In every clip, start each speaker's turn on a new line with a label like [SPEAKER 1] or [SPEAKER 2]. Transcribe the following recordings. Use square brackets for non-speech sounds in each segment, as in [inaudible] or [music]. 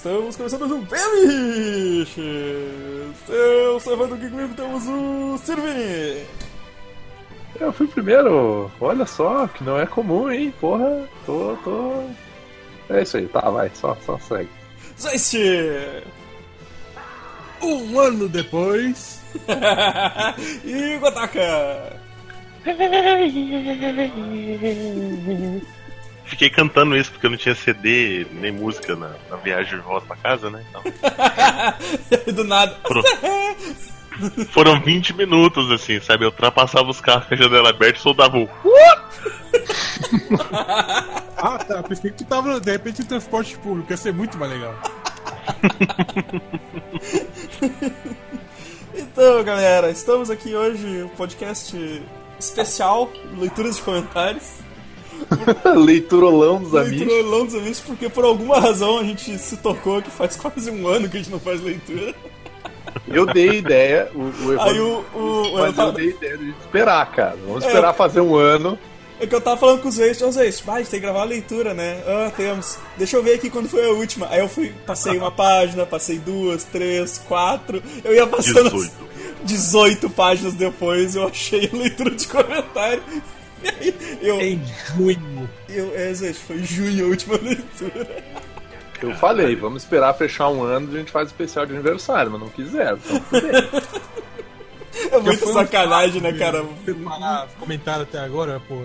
[SPEAKER 1] Estamos começando mais um Bemiches! Eu sou Evandro aqui comigo temos o Sirvini!
[SPEAKER 2] Eu fui primeiro, olha só, que não é comum, hein? Porra, tô, tô. É isso aí, tá, vai, só, só segue.
[SPEAKER 1] Zeist!
[SPEAKER 3] Um ano depois. [laughs]
[SPEAKER 1] e Gotaka! [laughs]
[SPEAKER 4] Fiquei cantando isso porque eu não tinha CD nem música na, na viagem de volta pra casa, né? Então, [laughs]
[SPEAKER 1] Do nada.
[SPEAKER 4] Pro- foram 20 minutos, assim, sabe? Eu ultrapassava os carros com a janela aberta e soldava o. [laughs]
[SPEAKER 3] Ah, tá. Pensei que tu tava, de repente, em transporte público. Ia ser muito mais legal. [laughs]
[SPEAKER 1] Então, galera, estamos aqui hoje, um podcast especial, leituras de comentários. [laughs]
[SPEAKER 2] Leiturolão dos amigos.
[SPEAKER 1] Leiturolão dos amigos, porque por alguma razão a gente se tocou que faz quase um ano que a gente não faz leitura.
[SPEAKER 2] Eu dei ideia, o, o Evandro,
[SPEAKER 1] Aí o. o eu
[SPEAKER 2] mas eu
[SPEAKER 1] tava-
[SPEAKER 2] dei ideia de esperar, cara. Vamos
[SPEAKER 1] É,
[SPEAKER 2] esperar
[SPEAKER 1] eu-
[SPEAKER 2] fazer um ano.
[SPEAKER 1] É que eu tava falando com os ex, ô Zeist, vai, tem que gravar a leitura, né? Ah, temos. Deixa eu ver aqui quando foi a última. Aí eu fui, passei uma [laughs] página, passei duas, três, quatro. Eu ia passando
[SPEAKER 4] 18.
[SPEAKER 1] 18 páginas depois, eu achei a leitura de comentário. [laughs] Eu.
[SPEAKER 3] Em junho.
[SPEAKER 1] eu é, Zeist, foi junho a última leitura.
[SPEAKER 2] Eu falei, vamos esperar fechar um ano e a gente faz especial de aniversário, mas não quiseram. Então,
[SPEAKER 1] É muita
[SPEAKER 3] um
[SPEAKER 1] sacanagem, né, cara?
[SPEAKER 3] Separar comentário até agora, pô.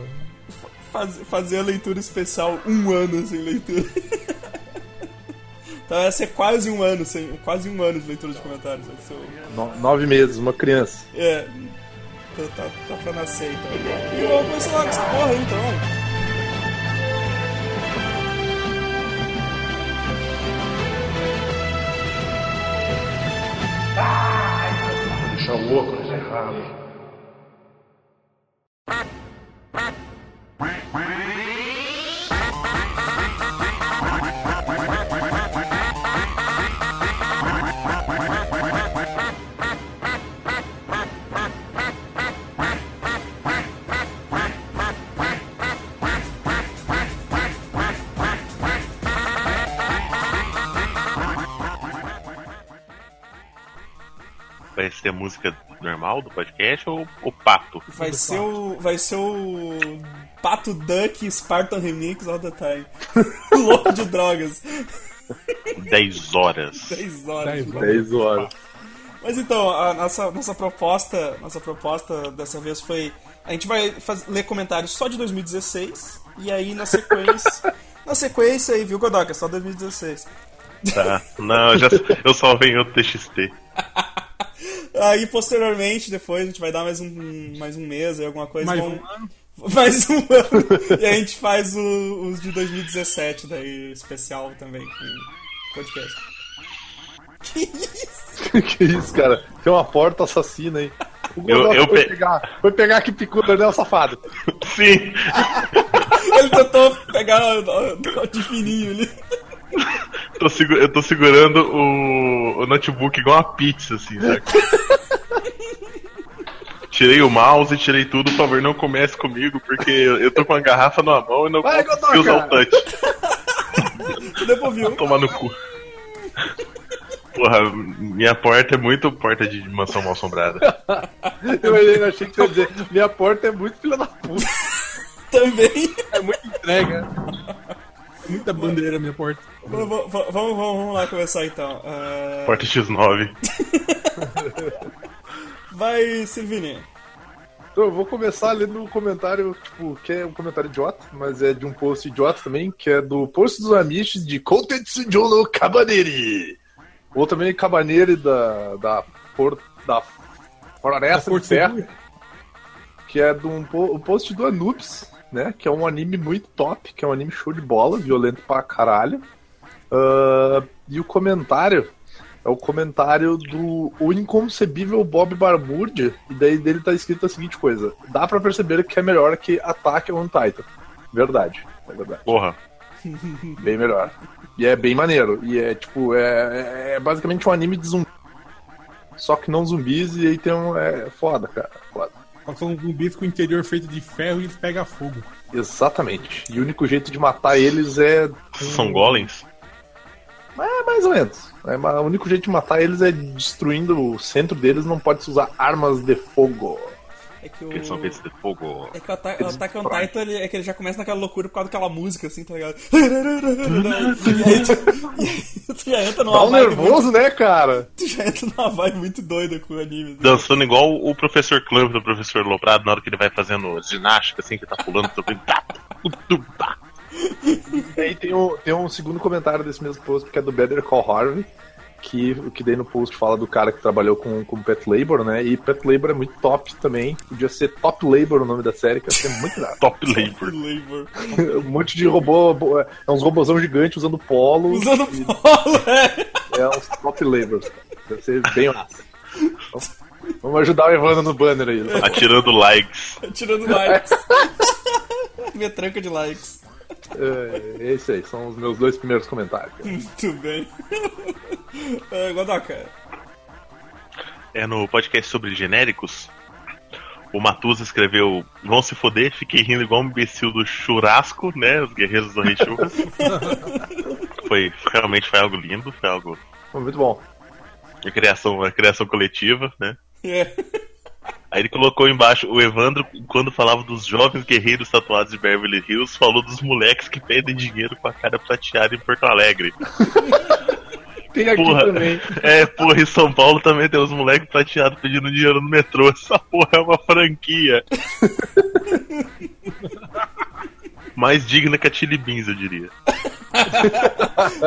[SPEAKER 1] Faz- fazer a leitura especial um ano sem leitura. Então vai ser quase um ano, sem, quase um ano de leitura de comentários. Ser
[SPEAKER 2] no- nove meses, uma criança.
[SPEAKER 1] É. Tá, tá, tá pra nascer então. E vamos começar logo essa porra então.
[SPEAKER 5] deixar o óculos errado.
[SPEAKER 4] Vai música normal do podcast ou o pato?
[SPEAKER 1] Vai ser o. Vai ser o. Pato Duck Spartan Remix all the time. [laughs] Louco de drogas.
[SPEAKER 4] 10 horas.
[SPEAKER 1] 10 horas.
[SPEAKER 3] Dez
[SPEAKER 1] de
[SPEAKER 3] horas.
[SPEAKER 2] 10 horas.
[SPEAKER 1] Mas então, a nossa, nossa proposta, nossa proposta dessa vez foi a gente vai faz- ler comentários só de 2016 e aí na sequência, [laughs] na sequência aí, viu Godoka, só 2016.
[SPEAKER 4] Tá. Não, eu, já, eu só venho outro TXT. [laughs]
[SPEAKER 1] Aí posteriormente, depois a gente vai dar mais um mais um mês aí alguma coisa,
[SPEAKER 3] Mais
[SPEAKER 1] vamos-
[SPEAKER 3] um ano. [laughs]
[SPEAKER 1] mais um ano. e a gente faz o- os de 2017 daí especial também com podcast. Que isso? [laughs]
[SPEAKER 2] que isso, cara? Tem uma porta assassina aí. O
[SPEAKER 4] Eu- eu
[SPEAKER 2] foi,
[SPEAKER 4] pe-
[SPEAKER 2] pegar, foi pegar que picura, né, o safado?
[SPEAKER 4] Sim!
[SPEAKER 1] Ele tentou pegar de fininho ali. [laughs]
[SPEAKER 4] Tô segu- eu tô segurando o, o notebook igual uma pizza, assim, sabe? [laughs] Tirei o mouse, tirei tudo, por favor, não comece comigo, porque eu tô com a garrafa na mão e não
[SPEAKER 2] Vai,
[SPEAKER 4] consigo usar o touch.
[SPEAKER 1] Tu [laughs] depois viu?
[SPEAKER 4] Tomar no cu. Porra, minha porta é muito porta de mansão mal assombrada.
[SPEAKER 2] Eu ainda achei que você ia dizer, minha porta é muito filha da puta.
[SPEAKER 1] Também.
[SPEAKER 3] É muita entrega. Muita bandeira na minha porta.
[SPEAKER 1] Vamos, vamos, vamos, lá começar então. Ah,
[SPEAKER 4] Porta X9. [laughs]
[SPEAKER 1] vai, Silvini.
[SPEAKER 2] Então, eu vou começar lendo um comentário, tipo, que é um comentário idiota, mas é de um post idiota também, que é do post dos Amish de Kotetsu Jono Cabaneri. Ou também Cabaneri da, da, por, da Floresta
[SPEAKER 3] Porto
[SPEAKER 2] de
[SPEAKER 3] Seguro.
[SPEAKER 2] que é de um o post do Anubis, né? Que é um anime muito top, que é um anime show de bola, violento pra caralho. Ah, e o comentário é o comentário do o inconcebível Bob Barmurdia, e daí dele tá escrito a seguinte coisa: dá pra perceber que é melhor que Attack on Titan. Verdade, é verdade.
[SPEAKER 4] Porra. [laughs]
[SPEAKER 2] Bem melhor. E é bem maneiro. E é tipo, é, é basicamente um anime de zumbi. Só que não zumbis, e aí tem um. É foda, cara. Foda.
[SPEAKER 3] São um bicho com o interior feito de ferro e eles pegam fogo.
[SPEAKER 2] Exatamente. E o único jeito de matar eles é.
[SPEAKER 4] São golems?
[SPEAKER 2] Mas é mais ou menos. É, o único jeito de matar eles é destruindo o centro deles, não pode se usar armas de fogo.
[SPEAKER 1] É que o.
[SPEAKER 4] Eles são feitos de fogo.
[SPEAKER 1] É que o Attack, o Attack on. Titan ele, é que ele já começa naquela loucura por causa daquela música, assim, tá ligado? [laughs] e aí tu, e aí tu já entra numa
[SPEAKER 2] Dá um
[SPEAKER 1] vibe muito,
[SPEAKER 2] nervoso, né, cara?
[SPEAKER 1] tu já entra numa vibe muito doida com o anime. assim.
[SPEAKER 4] Dançando igual o professor Clamp do professor Loprado na hora que ele vai fazendo ginástica, assim, que tá pulando sobre. Tá.
[SPEAKER 2] E aí tem um, tem um segundo comentário desse mesmo post que é do Better Call Harvey, que o que daí no post fala do cara que trabalhou com, com Pet Labor, né? E Pet Labor é muito top também. Podia ser Top Labor o nome da série, que ia ser muito legal. [laughs]
[SPEAKER 4] Top Labor.
[SPEAKER 1] Labor. [laughs]
[SPEAKER 2] um monte de robô, bo- é uns robôzão gigantes usando polo.
[SPEAKER 1] Usando polo, é. [laughs]
[SPEAKER 2] É uns Top Labors. cara. Deve ser bem massa. Então, Vamos ajudar o Evandro no banner aí.
[SPEAKER 4] Atirando likes.
[SPEAKER 1] Tirando likes. Minha tranca de likes.
[SPEAKER 2] É, é isso aí, são os meus dois primeiros comentários.
[SPEAKER 1] Muito bem. [laughs] É, Godoka.
[SPEAKER 4] É no podcast sobre genéricos. O Matusa escreveu: Vão se foder, fiquei rindo igual um imbecil do churrasco, né? Os guerreiros do Rei Churras. [laughs] foi, realmente foi algo lindo, foi algo.
[SPEAKER 2] Foi Muito bom.
[SPEAKER 4] A criação, a criação coletiva, né?
[SPEAKER 1] É.
[SPEAKER 4] Aí ele colocou embaixo, o Evandro, quando falava dos jovens guerreiros tatuados de Beverly Hills, falou dos moleques que pedem dinheiro com a cara prateada em Porto Alegre. [laughs]
[SPEAKER 2] Tem aqui
[SPEAKER 4] Porra.
[SPEAKER 2] também.
[SPEAKER 4] É, porra, em São Paulo também tem uns moleques prateados pedindo dinheiro no metrô. Essa porra é uma franquia. [laughs] Mais digna que a Chili Beans, eu diria.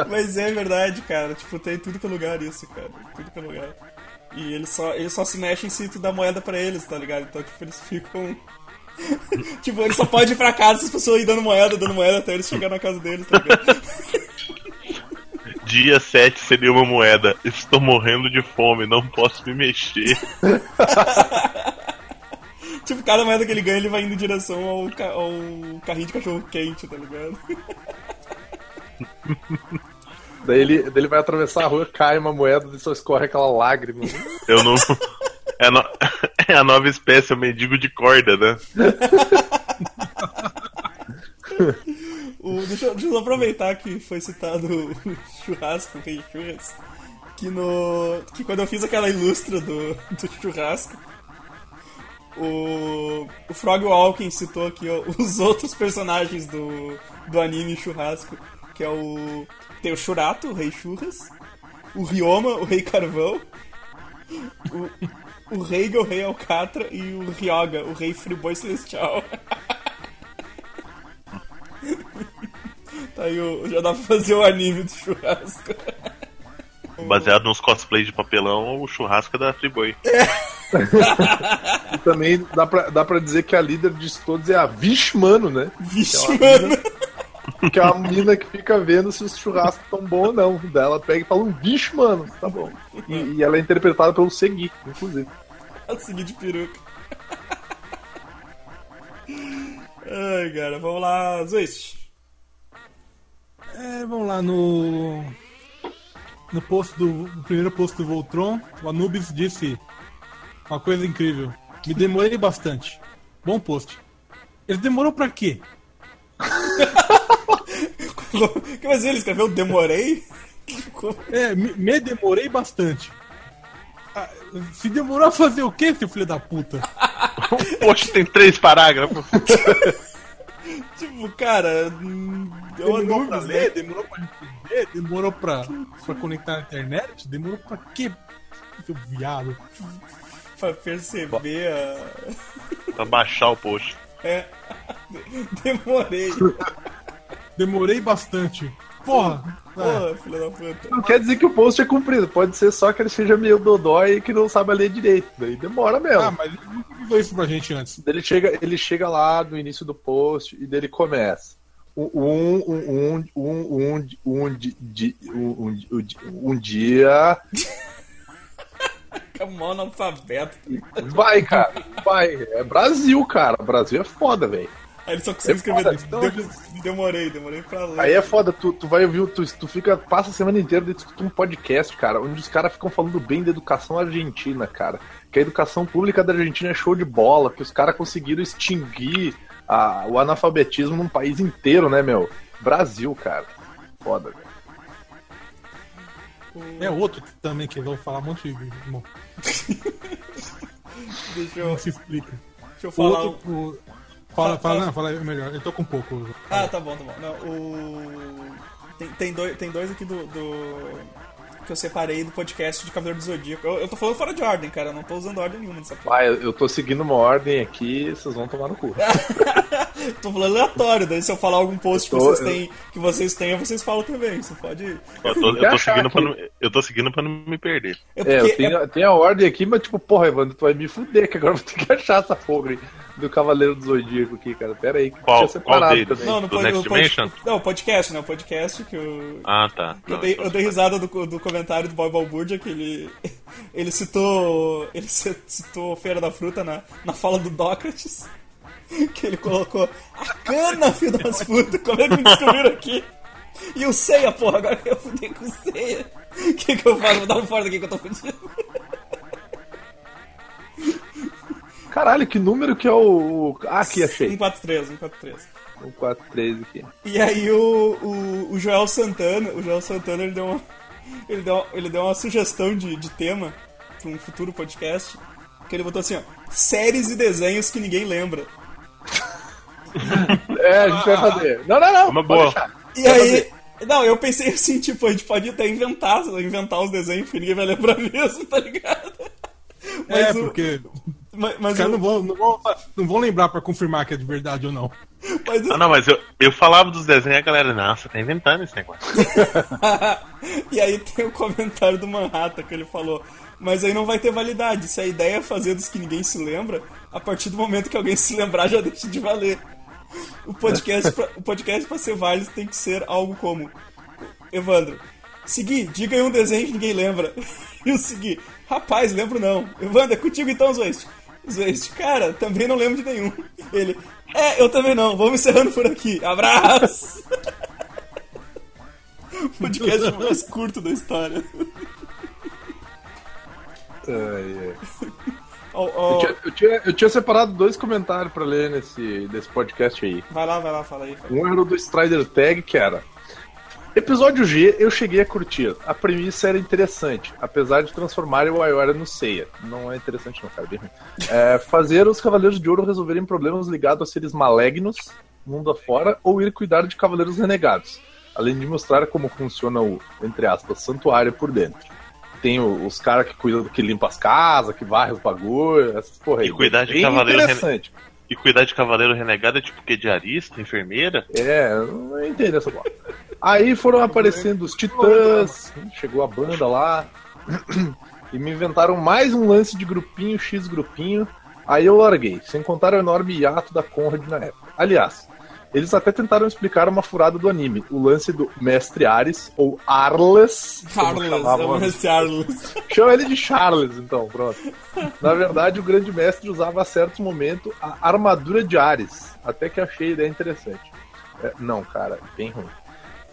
[SPEAKER 1] Mas é verdade, cara. Tipo, tem tudo que é lugar isso, cara. Tudo que é lugar. E eles só, eles só se mexem se tu dá moeda pra eles, tá ligado? Então, tipo, eles ficam. [laughs] tipo, eles só podem ir pra casa se as pessoas ir dando moeda, dando moeda até eles chegarem na casa deles, tá ligado? [laughs]
[SPEAKER 4] Dia 7 seria uma moeda. Estou morrendo de fome, não posso me mexer. [laughs]
[SPEAKER 1] tipo, cada moeda que ele ganha, ele vai indo em direção ao, ca- ao carrinho de cachorro quente, tá ligado?
[SPEAKER 2] Daí ele, daí ele vai atravessar a rua, cai uma moeda e só escorre aquela lágrima.
[SPEAKER 4] Eu não. É a, no- [laughs] é a nova espécie, é o mendigo de corda, né?
[SPEAKER 1] O, deixa, eu- deixa eu aproveitar que foi citado o churrasco, o rei churras. Que no. Que quando eu fiz aquela ilustra do, do churrasco, o. O Frog Walking citou aqui ó, os outros personagens do, do anime churrasco, que é o. Tem o Churato, o rei churras, o Ryoma, o rei carvão, o, o Reiga, o rei alcatra, e o Ryoga, o rei friboi celestial. [laughs] Tá aí, o- já dá pra fazer o anime do churrasco.
[SPEAKER 4] Baseado nos cosplays de papelão, o churrasco é da Friboi.
[SPEAKER 2] E também dá pra, dá pra dizer que a líder de todos é a Vixe Mano, né?
[SPEAKER 1] Vixe,
[SPEAKER 2] Que é uma mina que fica vendo se os churrascos estão bons ou não. Daí ela pega e fala um bicho, mano, tá bom. E, e ela é interpretada pelo Segui, inclusive. [laughs]
[SPEAKER 1] A seguir de peruca. Ai, cara, vamos lá, Zwist.
[SPEAKER 3] É, vamos lá no. No post do. No primeiro post do Voltron, o Anubis disse uma coisa incrível. Me demorei bastante. Bom post. Ele demorou pra quê?
[SPEAKER 1] Que mas ele escreveu Demorei?
[SPEAKER 3] É, me, me demorei bastante. Ah, se demorou a fazer o quê, seu filho da puta? [laughs]
[SPEAKER 4] Poxa, tem três parágrafos.
[SPEAKER 1] tipo, cara,
[SPEAKER 3] Demorou pra
[SPEAKER 1] Anubis,
[SPEAKER 3] ler?
[SPEAKER 1] né?
[SPEAKER 3] Demorou pra entender? Demorou pra, pra conectar na internet? Demorou pra quê, seu viado?
[SPEAKER 1] Pra perceber a.
[SPEAKER 4] pra baixar o post.
[SPEAKER 1] É. Demorei.
[SPEAKER 3] Demorei bastante. Porra! é.
[SPEAKER 1] Porra, filha da puta.
[SPEAKER 2] Não quer dizer que o post é cumprido, pode ser só que ele seja meio dodói e que não sabe ler direito. Daí demora mesmo.
[SPEAKER 3] Ah, mas ele nunca avisou isso pra gente antes.
[SPEAKER 2] Ele chega, ele chega lá no início do post e dele começa. Um, um, um, um, um, um, di- um, um, um, um dia.
[SPEAKER 1] Fica mó analfabeto.
[SPEAKER 2] Vai, cara. Vai. É Brasil, cara. Brasil é foda, velho.
[SPEAKER 1] Aí ele só conseguiu
[SPEAKER 2] É
[SPEAKER 1] escrever.
[SPEAKER 2] então,
[SPEAKER 1] de- demorei, demorei pra ler.
[SPEAKER 2] Aí é foda, tu, tu vai ouvir, tu, tu fica, passa a semana inteira escutar um podcast, cara, onde os caras ficam falando bem da educação argentina, cara. Que a educação pública da Argentina é show de bola, que os caras conseguiram extinguir a- o analfabetismo num país inteiro, né, meu? Brasil, cara. Foda, velho.
[SPEAKER 3] É outro também que eu vou falar um monte de. Bom, [laughs]
[SPEAKER 1] Deixa
[SPEAKER 3] não
[SPEAKER 1] eu,
[SPEAKER 3] se explica.
[SPEAKER 1] deixa eu
[SPEAKER 3] O
[SPEAKER 1] falar.
[SPEAKER 3] outro.
[SPEAKER 1] um-
[SPEAKER 3] o- Fala,
[SPEAKER 1] Fala-
[SPEAKER 3] fala, não, fala melhor. Eu tô com pouco.
[SPEAKER 1] Ah, tá bom, tá bom. Não, o... tem, tem, dois, tem dois aqui do, do- que eu separei do podcast de Cavaleiro do Zodíaco. Eu, eu tô falando fora de ordem, cara. Eu não tô usando ordem nenhuma nessa porra.
[SPEAKER 2] Ah, eu, eu tô seguindo uma ordem aqui, vocês vão tomar no cu. [laughs]
[SPEAKER 1] tô falando aleatório. Daí se eu falar algum post que,
[SPEAKER 2] tô-
[SPEAKER 1] vocês
[SPEAKER 2] eu-
[SPEAKER 1] têm, que vocês tenham, vocês falam também. Você pode.
[SPEAKER 4] Eu tô, eu
[SPEAKER 2] que
[SPEAKER 4] tô seguindo pra
[SPEAKER 2] que-
[SPEAKER 4] não, eu tô seguindo pra não me perder.
[SPEAKER 1] É
[SPEAKER 2] É, eu tenho, tenho a ordem aqui, mas tipo, porra, Evandro, tu vai me fuder, que agora eu vou ter que achar essa porra aí do Cavaleiro do Zodíaco aqui, cara. Pera aí, que
[SPEAKER 4] Qual-
[SPEAKER 2] tinha separado
[SPEAKER 4] qual.
[SPEAKER 1] Não, no
[SPEAKER 4] Do
[SPEAKER 1] pod-
[SPEAKER 4] Next
[SPEAKER 1] o pod-
[SPEAKER 4] Dimension?
[SPEAKER 1] Não, o podcast, né? O podcast que eu.
[SPEAKER 4] Ah, tá.
[SPEAKER 1] Eu
[SPEAKER 4] Não,
[SPEAKER 1] dei,
[SPEAKER 4] então
[SPEAKER 1] eu dei risada do, do comentário do Boy Balbúrdia que ele, [laughs] ele citou. Ele ci- [laughs] citou Feira da Fruta na, na fala do Dócrates. [laughs] Que ele colocou a cana, filho das putas, como é que me descobriram aqui? E o Ceia, porra, agora que eu fudei com o Ceia. O que, que eu faço? Vou dar um fora daqui que eu tô fudido.
[SPEAKER 2] Caralho, que número que é o. Ah, aqui, achei.
[SPEAKER 1] 143, 143.
[SPEAKER 2] O 43 aqui.
[SPEAKER 1] E aí o, o, o Joel Santana, o Joel Santana ele deu uma, ele deu, ele deu uma sugestão de, de tema para um futuro podcast, que ele botou assim, ó, séries e desenhos que ninguém lembra. [laughs]
[SPEAKER 2] É, a gente vai fazer. Não, não, não.
[SPEAKER 4] Uma
[SPEAKER 2] pode
[SPEAKER 4] boa.
[SPEAKER 1] E
[SPEAKER 2] Vai
[SPEAKER 1] aí,
[SPEAKER 2] fazer.
[SPEAKER 1] não, eu pensei assim, tipo, a gente pode até inventar, inventar os desenhos porque ninguém vai lembrar [laughs] mesmo, tá ligado?
[SPEAKER 3] É,
[SPEAKER 1] o-
[SPEAKER 3] porque
[SPEAKER 1] mas,
[SPEAKER 3] os
[SPEAKER 1] mas,
[SPEAKER 3] caras
[SPEAKER 1] o-
[SPEAKER 3] não vão, não, vão, não vão lembrar pra confirmar que é de verdade ou não.
[SPEAKER 1] mas o-
[SPEAKER 4] Ah, não, mas eu, eu falava dos desenhos e a galera, não, você tá inventando esse negócio. [laughs]
[SPEAKER 1] e aí tem o comentário do Manhattan que ele falou. Mas aí não vai ter validade. Se a ideia é fazer dos que ninguém se lembra, a partir do momento que alguém se lembrar já deixa de valer. O podcast, pra, o podcast pra ser válido tem que ser algo como: Evandro, Segui, diga aí um desenho que ninguém lembra. [laughs] E o Segui, rapaz, lembro não. Evandro, é contigo então, Zwest. Zwest, cara, também não lembro de nenhum. Ele, é, eu também não. Vamos encerrando por aqui. Abraço! [laughs] podcast mais curto da história.
[SPEAKER 2] Ai, ai.
[SPEAKER 1] Ó, ó,
[SPEAKER 2] Eu, tinha, eu, tinha, eu tinha separado dois comentários pra ler nesse desse podcast aí.
[SPEAKER 1] Vai lá, vai lá, fala aí. Fala.
[SPEAKER 2] Um era do Strider Tag, que era. Episódio G eu cheguei a curtir. A premissa era interessante, apesar de transformarem o Ayora no Seiya. Não é interessante não, cara, bem ruim. É, fazer os Cavaleiros de Ouro resolverem problemas ligados a seres malignos, mundo afora, ou ir cuidar de Cavaleiros Renegados. Além de mostrar como funciona o, entre aspas, santuário por dentro. Tem o- os caras que cuidam que limpa as casas, que varre os bagulhos, essas porra aí.
[SPEAKER 4] E cuidar de
[SPEAKER 2] Bem
[SPEAKER 4] Cavaleiro
[SPEAKER 2] interessante.
[SPEAKER 4] E cuidar de cavaleiro renegado é tipo que diarista, enfermeira?
[SPEAKER 2] É, não entendo essa bola. Aí foram aparecendo os titãs, chegou a banda lá, [clears throat] e me inventaram mais um lance de grupinho, X grupinho. Aí eu larguei, sem contar o enorme hiato da Conrad na época. Aliás, eles até tentaram explicar uma furada do anime, o lance do Mestre Ares, ou Arles.
[SPEAKER 1] amo esse Charles. [laughs]
[SPEAKER 2] Chama ele de Charles, então, pronto. Na verdade, o grande mestre usava a certo momento a armadura de Ares. Até que achei a ideia interessante. É, não, cara, bem ruim.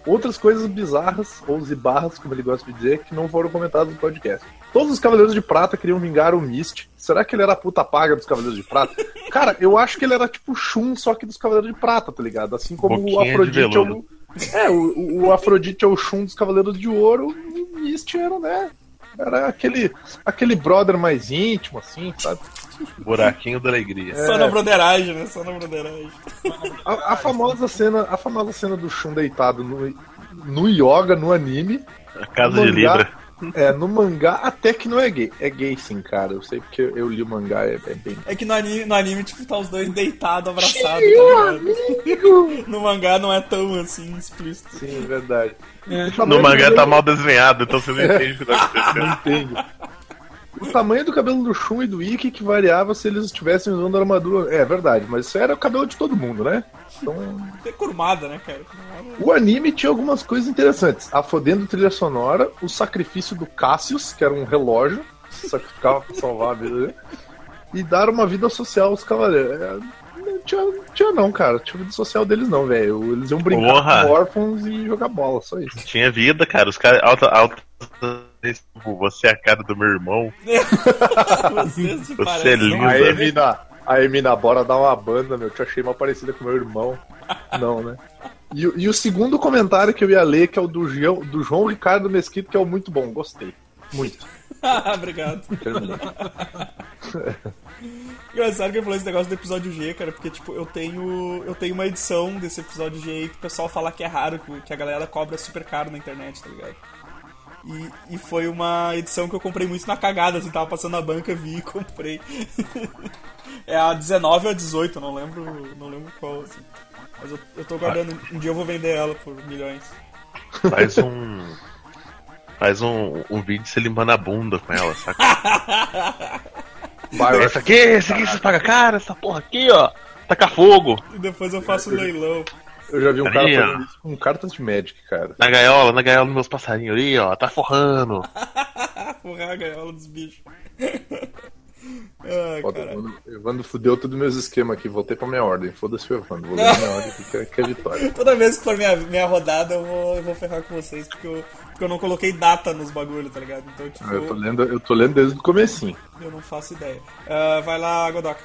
[SPEAKER 2] Outras coisas bizarras, ou zibarras, como ele gosta de dizer, que não foram comentadas no podcast. Todos os Cavaleiros de Prata queriam vingar o Mist. Será que ele era a puta paga dos Cavaleiros de Prata? Cara, eu acho que ele era tipo Shun, só que dos Cavaleiros de Prata, tá ligado? Assim como
[SPEAKER 4] Boquinha
[SPEAKER 2] o Afrodite é o. É, o, o Afrodite é o Shun dos Cavaleiros de Ouro, o Mist era, né? Era aquele, aquele brother mais íntimo, assim, sabe?
[SPEAKER 4] Buraquinho da alegria.
[SPEAKER 1] Só na broderagem, né? Só na broderagem.
[SPEAKER 2] A, a famosa cena, a famosa cena do Shun deitado no, no yoga, no anime.
[SPEAKER 4] A casa
[SPEAKER 2] no
[SPEAKER 4] de
[SPEAKER 2] mangá-
[SPEAKER 4] Libra.
[SPEAKER 2] É, no mangá até que não é gay. É gay sim, cara. Eu sei porque eu li o mangá, é, é bem.
[SPEAKER 1] É que no anime, no anime, tipo, tá os dois deitados, abraçados, tá? [laughs] No mangá não é tão, assim, explícito.
[SPEAKER 2] Sim, é verdade.
[SPEAKER 3] É,
[SPEAKER 4] No mangá tá mal desenhado, então você não entende o que tá [laughs] acontecendo.
[SPEAKER 2] Entendo. O tamanho do cabelo do Shun e do Ikki que variava se eles estivessem usando armadura. É verdade, mas isso era o cabelo de todo mundo, né? Então,
[SPEAKER 1] É curmada, né, cara?
[SPEAKER 2] O anime tinha algumas coisas interessantes. A fodendo trilha sonora, o sacrifício do Cassius, que era um relógio, sacrificava [laughs] pra salvar a vida dele, e dar uma vida social aos cavaleiros. É, Não tinha, não tinha não, cara. Tinha vida social deles não, velho. Eles iam brincar
[SPEAKER 4] Porra.
[SPEAKER 2] com órfãos e jogar bola, só isso.
[SPEAKER 4] Tinha vida, cara. Os caras. Alta, alta, tipo, você é a cara do meu irmão. [laughs]
[SPEAKER 1] Você se
[SPEAKER 4] Você
[SPEAKER 1] parece.
[SPEAKER 4] é lindo.
[SPEAKER 2] Aí, Emina, aí, Emina, bora dar uma banda, meu. Te achei mal parecida com meu irmão. Não, né? E, o- e o segundo comentário que eu ia ler, que é o do, João- do João Ricardo Mesquita, que é o muito bom. Gostei. Muito. [laughs]
[SPEAKER 1] Obrigado. [laughs] Engraçado que ele falou esse negócio do episódio G, cara, porque, tipo, eu tenho. Eu tenho uma edição desse episódio G aí que o pessoal fala que é raro, que a galera cobra super caro na internet, tá ligado? E, e foi uma edição que eu comprei muito na cagada, assim, tava passando na banca, vi e comprei. [laughs] é a 19 ou a 18, não lembro. Não lembro qual, assim. Mas eu, eu tô guardando, um dia eu vou vender ela por milhões.
[SPEAKER 4] Faz um. Faz um, um vídeo se limpando a bunda com ela, saca?
[SPEAKER 2] Vai,
[SPEAKER 4] Essa aqui, esse aqui você paga cara, essa porra aqui, ó. Taca fogo.
[SPEAKER 1] E depois eu faço um leilão.
[SPEAKER 2] Eu já vi um cara fazendo isso com cartas de Magic, cara.
[SPEAKER 4] Na gaiola, na gaiola dos meus passarinhos ali, ó. Tá forrando. [laughs]
[SPEAKER 1] Porra, a gaiola dos bichos. [laughs] Ai,
[SPEAKER 2] Foda. Evandro, Evandro fudeu todos os meus esquemas aqui. Voltei pra minha ordem. Foda-se o Evandro. Vou ler minha ordem aqui, que é, que é vitória. [laughs]
[SPEAKER 1] Toda vez que for minha, minha rodada, eu vou, eu vou ferrar com vocês, porque eu, porque eu não coloquei data nos bagulho, tá ligado? Então, tipo,
[SPEAKER 2] Eu tô lendo, eu tô lendo desde o comecinho.
[SPEAKER 1] eu não faço ideia. Ah, vai lá, Godoka.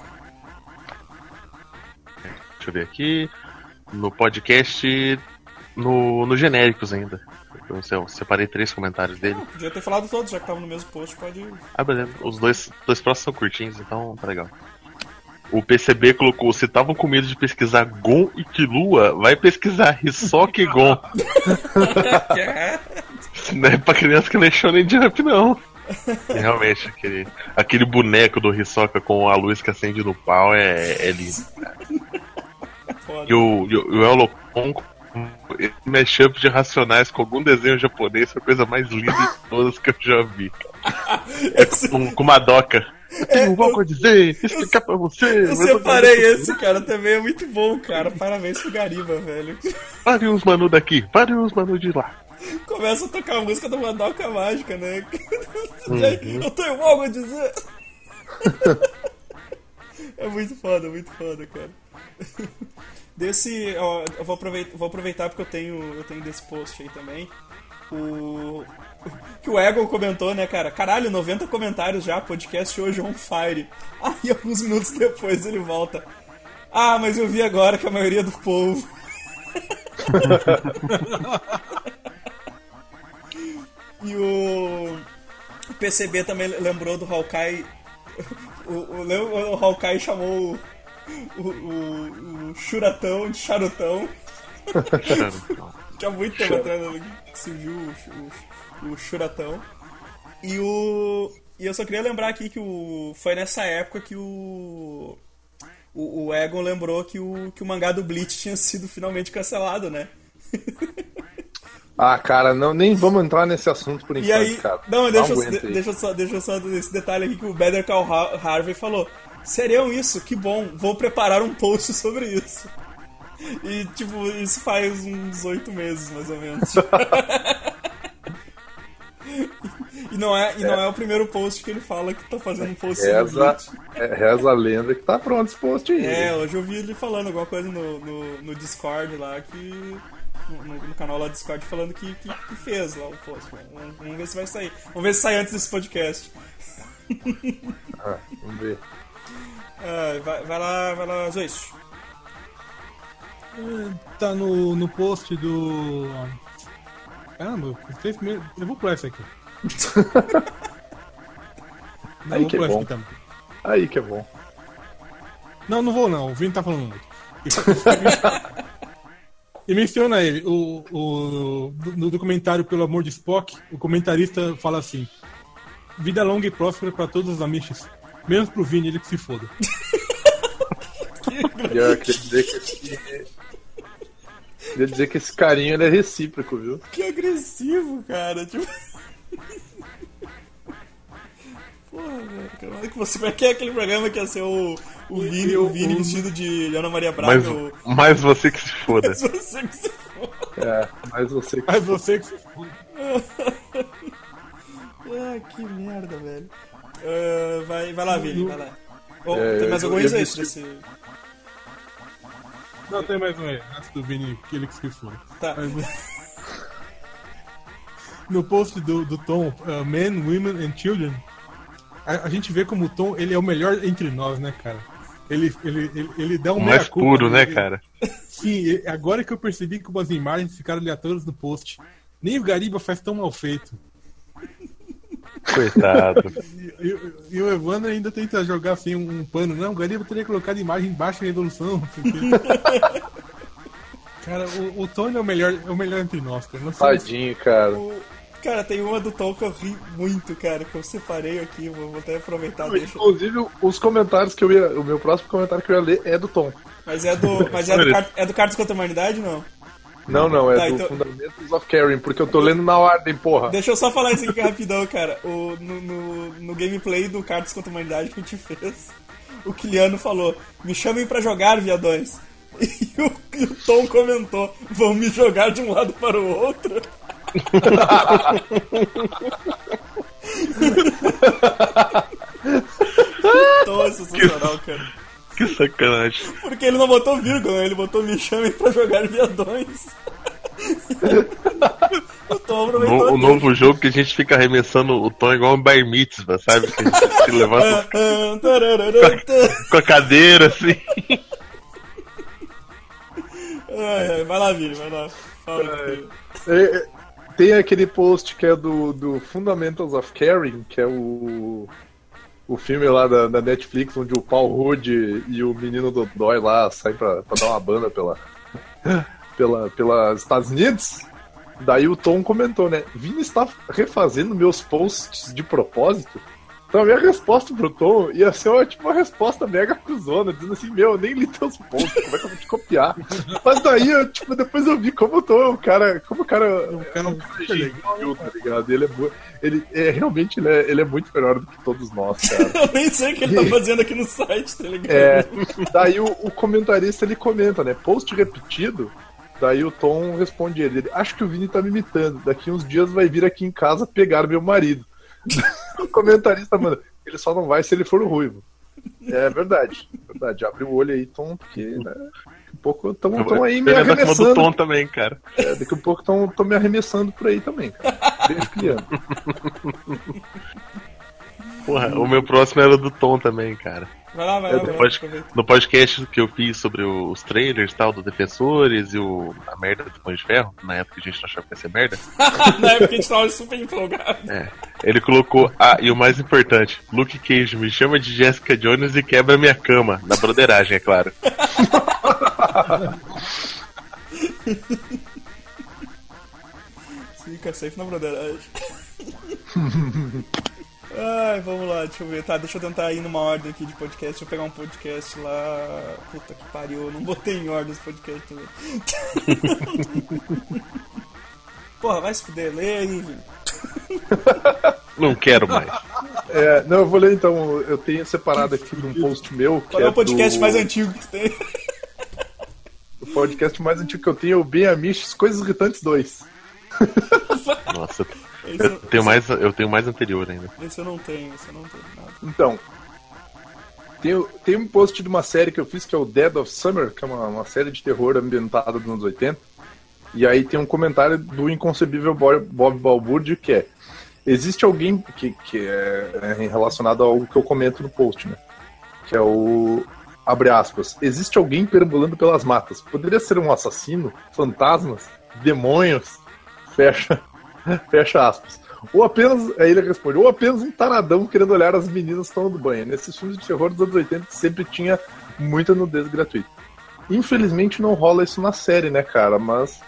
[SPEAKER 4] Deixa eu ver aqui. No podcast. No, no genéricos ainda. Eu, eu separei três comentários dele.
[SPEAKER 1] Podia ter falado todos, já que tava no mesmo post, pode.
[SPEAKER 4] Ah, beleza. Os dois, dois próximos são curtinhos, então tá legal. O PCB colocou: se estavam com medo de pesquisar Gon e Kilua, vai pesquisar Hisoka e Gon. [laughs] Não é pra criança que nem Shonen Jump, não. E realmente, aquele, aquele boneco do Hisoka com a luz que acende no pau é, é lindo.
[SPEAKER 1] Foda.
[SPEAKER 4] E o, e o, e o mashup de racionais com algum desenho japonês foi a coisa mais linda de todas que eu já vi. [laughs]
[SPEAKER 1] Esse-
[SPEAKER 4] Com, com uma doca. Eu tenho algo a dizer, [laughs] explicar pra você.
[SPEAKER 1] eu separei esse, cara, também é muito bom, cara. Parabéns pro Gariba, velho. [laughs]
[SPEAKER 4] Pare os manu daqui, pare os manu de lá.
[SPEAKER 1] Começa a tocar a música do Mandoca Mágica, né?
[SPEAKER 4] Uhum.
[SPEAKER 1] Eu tenho algo a dizer. é muito foda, muito foda, cara. Desse, ó, eu vou aproveitar, vou aproveitar porque eu tenho, eu tenho desse post aí também. O [laughs] que o Egon comentou, né, cara? Caralho, 90 comentários já, podcast hoje on fire. Aí alguns minutos depois ele volta. Ah, mas eu vi agora que a maioria do povo [laughs] E o, PCB também lembrou do Hawkeye. O, o, o Hawkeye chamou o, o, Churatão de Charutão. Que há muito tempo atrás que surgiu o, o, o Churatão. E o. E eu só queria lembrar aqui que o. Foi nessa época que o. O, o Egon lembrou que o, que o mangá do Bleach tinha sido finalmente cancelado, né?
[SPEAKER 2] Ah, cara, não, nem vamos entrar nesse assunto por enquanto,
[SPEAKER 1] aí,
[SPEAKER 2] cara.
[SPEAKER 1] não, deixa, eu-
[SPEAKER 2] aguenta aí.
[SPEAKER 1] deixa, eu só, deixa eu só esse detalhe aqui que o Better Call Ha- Harvey falou. Seriam isso? Que bom, vou preparar um post sobre isso. E, tipo, isso faz uns oito meses, mais ou menos. [laughs] e não, é, e não é. o primeiro post que ele fala que tá fazendo um post
[SPEAKER 2] Reza, é, reza a lenda que tá pronto esse post aí.
[SPEAKER 1] É, hoje eu vi ele falando alguma coisa no, no, no Discord lá que. No, no- no canal lá do Discord falando que, que, que fez lá o post. Vamos, vamos ver se vai sair. Vamos ver se sai antes desse podcast.
[SPEAKER 2] Ah, vamos ver.
[SPEAKER 1] Ah, vai, vai lá, vai lá, Zoiço.
[SPEAKER 3] Tá no, no post do. Caramba, eu fiz primeiro- eu vou pular esse aqui. [laughs] Não,
[SPEAKER 2] Aí que é bom.
[SPEAKER 3] aqui.
[SPEAKER 2] Aí que é bom.
[SPEAKER 3] Não, não vou não. O Vini tá falando muito. [laughs] E menciona ele. O, o, no documentário Pelo Amor de Spock, o comentarista fala assim: Vida longa e próspera pra todos os amiches. Menos pro Vini, ele que se foda. [laughs]
[SPEAKER 2] Eu queria dizer que esse. Queria dizer que esse carinho ele é recíproco, viu?
[SPEAKER 1] Que agressivo, cara. Tipo. Porra, velho. cara, que você vai quer aquele programa que ia ser o, o Vini, o Vini vestido de Ana Maria Braga.
[SPEAKER 4] Mas,
[SPEAKER 1] o-
[SPEAKER 4] mas você que se foda.
[SPEAKER 1] Mas você que se for.
[SPEAKER 2] É, mas você.
[SPEAKER 3] Mas você que se foda.
[SPEAKER 1] Ah, que merda, velho. Ah, vai, vai lá, Vini, vai lá. Oh,
[SPEAKER 2] É,
[SPEAKER 1] tem mais coisa
[SPEAKER 2] disse-
[SPEAKER 1] desse.
[SPEAKER 3] Não, tem mais um aí. Antes do Vini, que ele que.
[SPEAKER 1] Tá.
[SPEAKER 3] Mas- No post do, do Tom, uh, Men, Women and Children, a, a gente vê como o Tom ele é o melhor entre nós, né, cara? Ele, ele, ele, ele dá um
[SPEAKER 4] O mais puro, né,
[SPEAKER 3] ele-
[SPEAKER 4] cara?
[SPEAKER 3] Sim, agora que eu percebi que umas imagens ficaram aleatórias no post. Nem o Gariba faz tão mal feito.
[SPEAKER 4] Coitado.
[SPEAKER 3] E, e- e o Evandro ainda tenta jogar assim um, um pano. Não, o Gariba teria colocado imagem em baixa resolução. quê. [laughs] Cara, o, o Tony é o melhor, é o melhor entre nós, cara. Nós somos-
[SPEAKER 2] Tadinho, cara.
[SPEAKER 1] O- Cara, tem uma do Tom que eu ri muito, cara, que eu separei aqui, vou, vou até aproveitar, deixa.
[SPEAKER 2] Inclusive, os comentários que eu ia. O meu próximo comentário que eu ia ler é do Tom.
[SPEAKER 1] Mas é do. Mas é do, é do Cartas contra a Humanidade, não?
[SPEAKER 2] Não, não, é
[SPEAKER 1] Tá,
[SPEAKER 2] do
[SPEAKER 1] então-
[SPEAKER 2] Fundamentals of Caring, porque eu tô lendo na ordem, porra.
[SPEAKER 1] Deixa eu só falar isso aqui rapidão, cara. O, no, no, no gameplay do Cartas contra a Humanidade que a gente fez, o Kiliano falou: Me chamem pra jogar, viadões. [laughs] E o, e o Tom comentou: Vão me jogar de um lado para o outro. [laughs] [laughs] Tom é sensacional, cara.
[SPEAKER 4] Que sacanagem.
[SPEAKER 1] Porque ele não botou vírgula, ele botou me chamem pra jogar viadões. o Tom aproveitou.
[SPEAKER 4] No- o novo jogo que a gente fica arremessando o tom igual um bar mitzvah, sabe? Que a gente se levanta
[SPEAKER 1] Ah, ah, tararara, tá.
[SPEAKER 4] com a cadeira, assim.
[SPEAKER 1] Ai, ai, vai lá, Vini, vai lá.
[SPEAKER 2] É, é, tem aquele post que é do, do Fundamentals of Caring, que é o, o filme lá da, da Netflix, onde o Paul Rudd e o menino Dodói lá saem pra, pra dar uma banda pela, pela, pelas Estados Unidos. Daí o Tom comentou, né? Vini está refazendo meus posts de propósito? Então a minha resposta pro Tom ia ser uma, tipo, uma resposta mega cuzona, dizendo assim, meu, eu nem li teus posts, como é que eu vou te copiar? Mas daí, eu, tipo, depois eu vi como o Tom é um cara, como o cara
[SPEAKER 3] O cara é um super legal.
[SPEAKER 2] gentil, tá ligado? Ele é, ele é realmente ele é, ele é muito melhor do que todos nós, cara. [laughs]
[SPEAKER 1] Eu nem sei o que ele tá fazendo aqui no site, tá ligado?
[SPEAKER 2] É, daí o, o comentarista ele comenta, né? Post repetido. Daí o Tom responde ele, ele, acho que o Vini tá me imitando. Daqui uns dias vai vir aqui em casa pegar meu marido. [laughs] o comentarista, mano, ele só não vai se ele for o ruivo. É verdade, verdade. Abre o olho aí, Tom, porque, né? Daqui a pouco estão aí me
[SPEAKER 4] cima do
[SPEAKER 2] arremessando.
[SPEAKER 4] tom também, cara.
[SPEAKER 2] É, daqui a pouco estão me arremessando por aí também, cara. Beijo. [laughs]
[SPEAKER 4] Porra, o meu próximo era do tom também, cara.
[SPEAKER 1] Vai lá, vai lá.
[SPEAKER 4] Pode-
[SPEAKER 1] aproveita.
[SPEAKER 4] No podcast que eu fiz sobre os trailers tal, do Defensores e o, a merda do Pão de Ferro, na época que a gente não achava que ia ser merda, [laughs]
[SPEAKER 1] Na época a gente tava super empolgado.
[SPEAKER 4] é, ele colocou, ah, e o mais importante, Luke Cage me chama de Jessica Jones e quebra minha cama, na broderagem, é claro. [laughs]
[SPEAKER 1] Fica safe na broderagem. [laughs] Ai, vamos lá, deixa eu ver. Tá, deixa eu tentar ir numa ordem aqui de podcast. Deixa eu pegar um podcast lá. Puta que pariu, eu não botei em ordem esse podcast também. [laughs] Porra, vai se fuder, lê aí. [laughs]
[SPEAKER 4] Não quero mais.
[SPEAKER 2] É, não, eu vou ler então. Eu tenho separado aqui num post meu. Que
[SPEAKER 1] Qual é o podcast
[SPEAKER 2] do-
[SPEAKER 1] mais antigo que tu tem?
[SPEAKER 2] O podcast mais antigo que eu tenho é o Ben Amish Coisas Irritantes 2.
[SPEAKER 4] Nossa, [laughs]
[SPEAKER 1] Esse,
[SPEAKER 4] eu tenho mais, eu tenho mais anterior ainda.
[SPEAKER 1] esse eu não tenho, esse eu não tenho nada.
[SPEAKER 2] Então, tem, tem um post de uma série que eu fiz que é o Dead of Summer, que é uma, uma série de terror ambientada nos anos 80. E aí tem um comentário do inconcebível Bob, Bob que é existe alguém que, que é, é relacionado a algo que eu comento no post, né? Que é o abre aspas. Existe alguém perambulando pelas matas. Poderia ser um assassino, fantasmas, demônios. Fecha, [laughs] fecha aspas. Ou apenas, aí ele responde, ou apenas um taradão querendo olhar as meninas tomando banho. Nesses filmes de terror dos anos 80 sempre tinha muita nudez gratuita. Infelizmente não rola isso na série, né, cara? Mas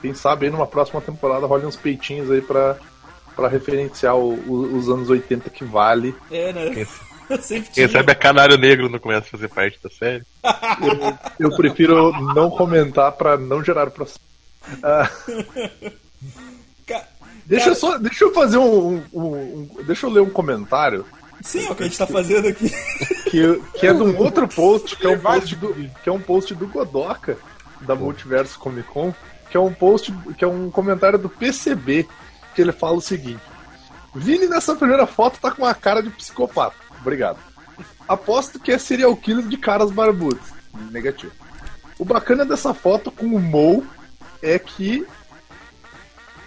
[SPEAKER 2] quem sabe aí numa próxima temporada rola uns peitinhos aí pra, pra referenciar o- o- os anos 80 que vale.
[SPEAKER 1] É, né? [laughs] Sempre
[SPEAKER 4] Quem sabe a Canário Negro não começa a fazer parte da série?
[SPEAKER 2] Eu prefiro não comentar pra não gerar processo. [laughs] Ah, deixa, eu só, deixa eu fazer um, um- um- Deixa eu ler um comentário
[SPEAKER 1] Sim, é o que a gente tá fazendo aqui.
[SPEAKER 2] que, que é de um outro [laughs] post, que é um post do, que é um post do Godoka, da Multiverso Comic Con, que é um post, que é um comentário do PCB, que ele fala o seguinte: Vini nessa primeira foto tá com uma cara de psicopata. Obrigado. Aposto que é serial killer de caras barbudos. Negativo. O bacana dessa foto com o Mou é que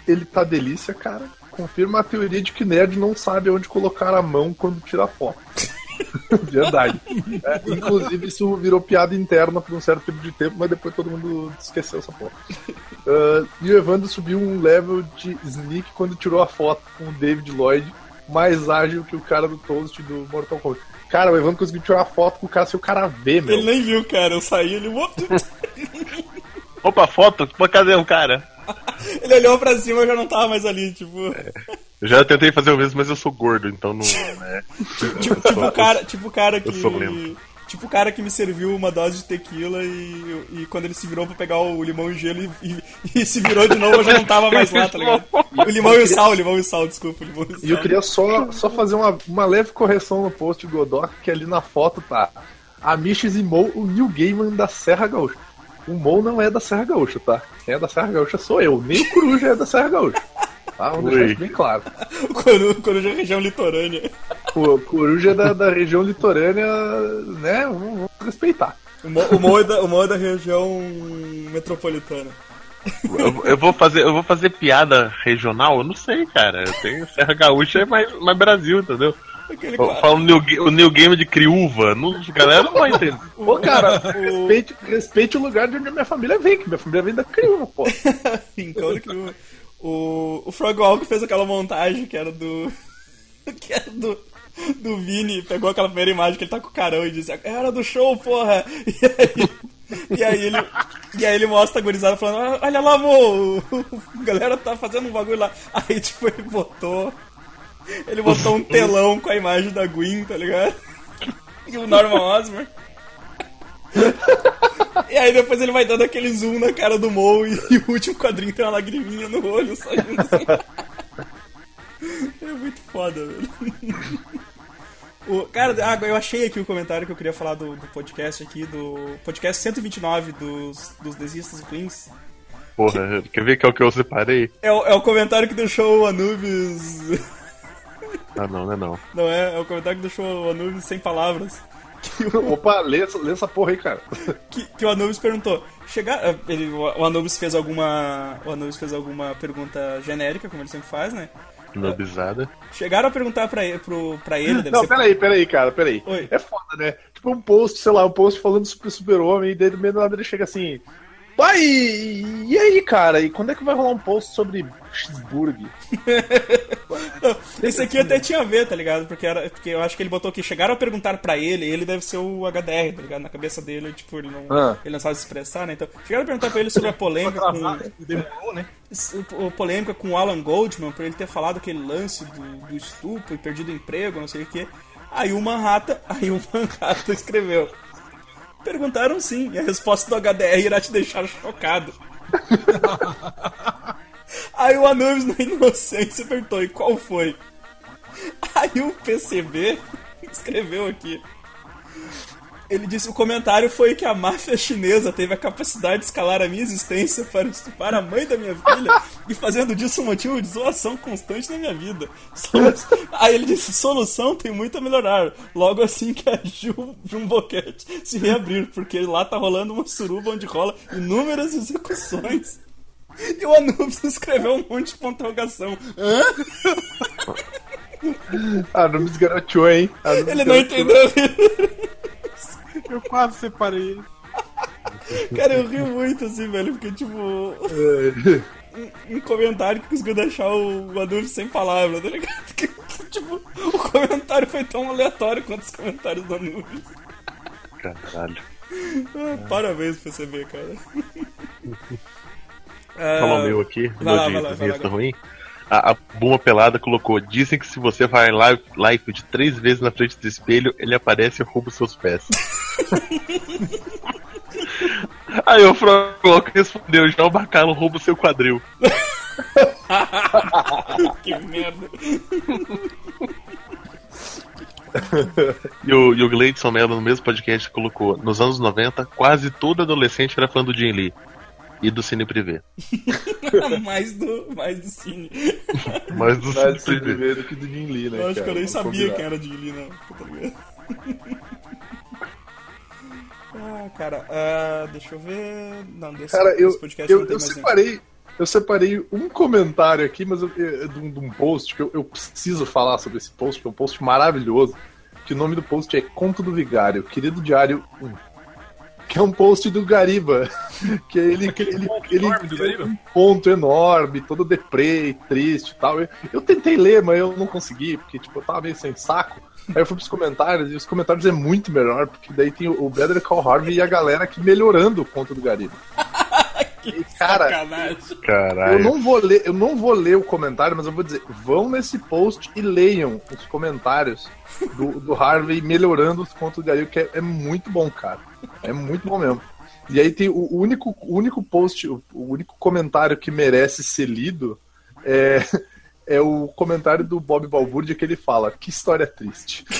[SPEAKER 2] ele tá delícia, cara. Confirma a teoria de que nerd não sabe onde colocar a mão quando tira foto. [laughs] Verdade. É, inclusive, isso virou piada interna por um certo período de tempo, mas depois todo mundo esqueceu essa porra. Uh, e o Evandro subiu um level de sneak quando tirou a foto com o David Lloyd, mais ágil que o cara do Toast do Mortal Kombat. Cara, o Evandro conseguiu tirar a foto com o cara sem o cara ver, meu.
[SPEAKER 1] Ele nem viu, cara. Eu saí, ele. [laughs]
[SPEAKER 4] Opa, foto? Pô, cadê o cara? [laughs]
[SPEAKER 1] ele olhou pra cima e já não tava mais ali, tipo.
[SPEAKER 4] Eu já tentei fazer o mesmo, mas eu sou gordo, então não. Né? [laughs]
[SPEAKER 1] tipo, tipo, o cara, tipo o cara que.
[SPEAKER 4] Eu sou lento.
[SPEAKER 1] Tipo o cara que me serviu uma dose de tequila e, e quando ele se virou pra pegar o limão e gelo e, e, e se virou de novo, eu já não tava mais lá, tá ligado? [laughs] O limão e o sal, o limão e o sal, desculpa, o limão e o sal.
[SPEAKER 2] E eu queria só, só fazer uma, uma leve correção no post do Godot, que ali na foto tá a e Mo, o New Gaiman da Serra Gaúcha. O Mo não é da Serra Gaúcha, tá? Quem é da Serra Gaúcha sou eu, nem o Coruja é da Serra Gaúcha. Tá? Vamos deixar isso bem claro. [laughs]
[SPEAKER 1] O Coruja, Coruja é região litorânea.
[SPEAKER 2] O Coruja é da, da região litorânea, né? Vamos, vamos respeitar.
[SPEAKER 1] O Mo, o, Mo é da, o Mo é da região metropolitana.
[SPEAKER 4] Eu, eu, vou fazer, eu vou fazer piada regional? Eu não sei, cara. Eu tenho Serra Gaúcha é mais, mais Brasil, entendeu?
[SPEAKER 1] Aquele
[SPEAKER 4] New, o New Game de Criúva, não, a galera não vai entender.
[SPEAKER 2] Pô, cara, respeite, respeite o lugar de onde a minha família vem, que minha família vem da Criúva, pô. [laughs]
[SPEAKER 1] então, Criúva. O, o Frogwalk fez aquela montagem que era do. [laughs] que era do. Do Vini, pegou aquela primeira imagem que ele tá com o carão e disse: Era do show, porra! [laughs] E aí, e aí ele. E aí ele mostra a gurizada falando: "Ah, Olha lá, amor! A galera tá fazendo um bagulho lá. Aí, tipo, ele botou. Ele botou um telão com a imagem da Gwen, tá ligado? E o Norman Osborn. E aí depois ele vai dando aquele zoom na cara do Mo e, e [laughs] o último quadrinho tem uma lagriminha no olho saindo assim. É muito foda, velho. O, cara, ah, eu achei aqui o comentário que eu queria falar do, do podcast aqui, do podcast 129 dos, dos Desistas Queens.
[SPEAKER 4] Porra, quer ver que é o que eu separei?
[SPEAKER 1] É, o- é o comentário que deixou o Anubis.
[SPEAKER 4] Ah, não, não é não.
[SPEAKER 1] Não é? É o comentário que deixou o Anubis sem palavras. [laughs] O,
[SPEAKER 2] Opa, lê, essa- lê essa porra aí, cara.
[SPEAKER 1] que, que o Anubis perguntou. Chegar, ah, ele, o Anubis fez alguma. O Anubis fez alguma pergunta genérica, como ele sempre faz, né?
[SPEAKER 4] Nobizada.
[SPEAKER 1] Chegaram a perguntar pra ele, pro, pra ele
[SPEAKER 2] Não,
[SPEAKER 1] ser.
[SPEAKER 2] peraí, peraí, cara, peraí.
[SPEAKER 1] Oi.
[SPEAKER 2] É foda, né? Tipo um post, sei lá, um post falando sobre super-homem, e daí do meio do nada ele chega assim. Pai, e aí, cara? E quando é que vai rolar um post sobre?
[SPEAKER 1] Não, Esse aqui até tinha a ver, tá ligado? Porque, era, porque eu acho que ele botou aqui, chegaram a perguntar pra ele, ele deve ser o HDR, tá ligado? Na cabeça dele, tipo, ele não,
[SPEAKER 2] Ah.
[SPEAKER 1] ele não sabe se expressar, né? Então, chegaram a perguntar pra ele sobre a polêmica com.
[SPEAKER 3] Demorou, né?
[SPEAKER 1] o- polêmica com o Alan Goldman por ele ter falado aquele lance do, do estupro e perdido o emprego, não sei o que. Aí o Manhattan, aí o Manhattan [laughs] escreveu. Perguntaram sim, e a resposta do HDR irá te deixar chocado. [laughs] aí o Anubis, na inocência, perguntou, e qual foi? Aí o PCB [laughs] escreveu aqui. Ele disse: o comentário foi que a máfia chinesa teve a capacidade de escalar a minha existência para estuprar a mãe da minha filha e fazendo disso um motivo de zoação constante na minha vida. [laughs] Aí ele disse: solução tem muito a melhorar. Logo assim que a Ju, Jumboquete se reabrir, porque lá tá rolando uma suruba onde rola inúmeras execuções. E o Anubis escreveu um monte de interrogação. Hã? [laughs]
[SPEAKER 2] Não me esgaroteou, hein? Me
[SPEAKER 1] Ele não entendeu. [laughs]
[SPEAKER 3] Eu quase separei ele. [laughs]
[SPEAKER 1] Cara, eu rio muito assim, velho, porque tipo.
[SPEAKER 2] É.
[SPEAKER 1] um comentário que conseguiu deixar o Adolfo sem palavras, tá ligado? [laughs] Que, que, tipo, o comentário foi tão aleatório quanto os comentários do Anubis.
[SPEAKER 4] Caralho.
[SPEAKER 1] Ah, parabéns pro PCB, cara.
[SPEAKER 4] Falar o meu aqui,
[SPEAKER 1] vai lá, vai lá, vai lá,
[SPEAKER 4] ruim. A, a Buma Pelada colocou: Dizem que se você vai live, live de três vezes na frente do espelho, ele aparece e rouba os seus pés. [laughs] Aí o Franco respondeu: Já o bacalo rouba o seu quadril. [laughs]
[SPEAKER 1] que merda. [laughs]
[SPEAKER 4] E o, e o Gleidson Mello, no mesmo podcast, colocou: Nos anos 90, quase todo adolescente era fã do Jim Lee. E do Cine Privé. [laughs]
[SPEAKER 1] mais, do, mais do cine. [laughs]
[SPEAKER 4] Mas do Cine
[SPEAKER 2] Mais de
[SPEAKER 4] Privé.
[SPEAKER 2] do que do Jim Lee, né?
[SPEAKER 1] Eu acho que eu
[SPEAKER 2] cara?
[SPEAKER 1] nem
[SPEAKER 2] Vamos
[SPEAKER 1] sabia
[SPEAKER 2] combinar.
[SPEAKER 1] quem era de Lee, não. Tá ligado? ah, cara, ah, deixa eu ver. Não, desse,
[SPEAKER 2] Cara, eu,
[SPEAKER 1] desse podcast
[SPEAKER 2] eu,
[SPEAKER 1] não tem
[SPEAKER 2] eu
[SPEAKER 1] mais
[SPEAKER 2] separei. Eu separei um comentário aqui, mas eu, eu- de, um, de um post que eu, eu preciso falar sobre esse post, que é um post maravilhoso. que o nome do post é Conto do Vigário, querido diário 1. Que é um post do Gariba. [laughs] Que ele,
[SPEAKER 3] Aquele
[SPEAKER 2] ele,
[SPEAKER 3] ponto
[SPEAKER 2] ele
[SPEAKER 3] enorme do Gariba?
[SPEAKER 2] um ponto enorme, todo deprê, triste e tal. Eu, eu tentei ler, mas eu não consegui, porque tipo, eu tava meio sem saco. Aí eu fui pros comentários, e os comentários é muito melhor, porque daí tem o Better Call Harvey e a galera aqui melhorando o conto do Gariba. [laughs] E, cara,
[SPEAKER 1] Sacanagem.
[SPEAKER 2] eu
[SPEAKER 4] Caralho.
[SPEAKER 2] não vou ler, eu não vou ler o comentário, mas eu vou dizer, vão nesse post e leiam os comentários do, do Harvey melhorando os contos do Gariba, que é, é muito bom, cara. É muito bom mesmo. E aí tem o único, o único post, o único comentário que merece ser lido é, é o comentário do Bob Balbúrdia que ele fala, que história triste. [laughs]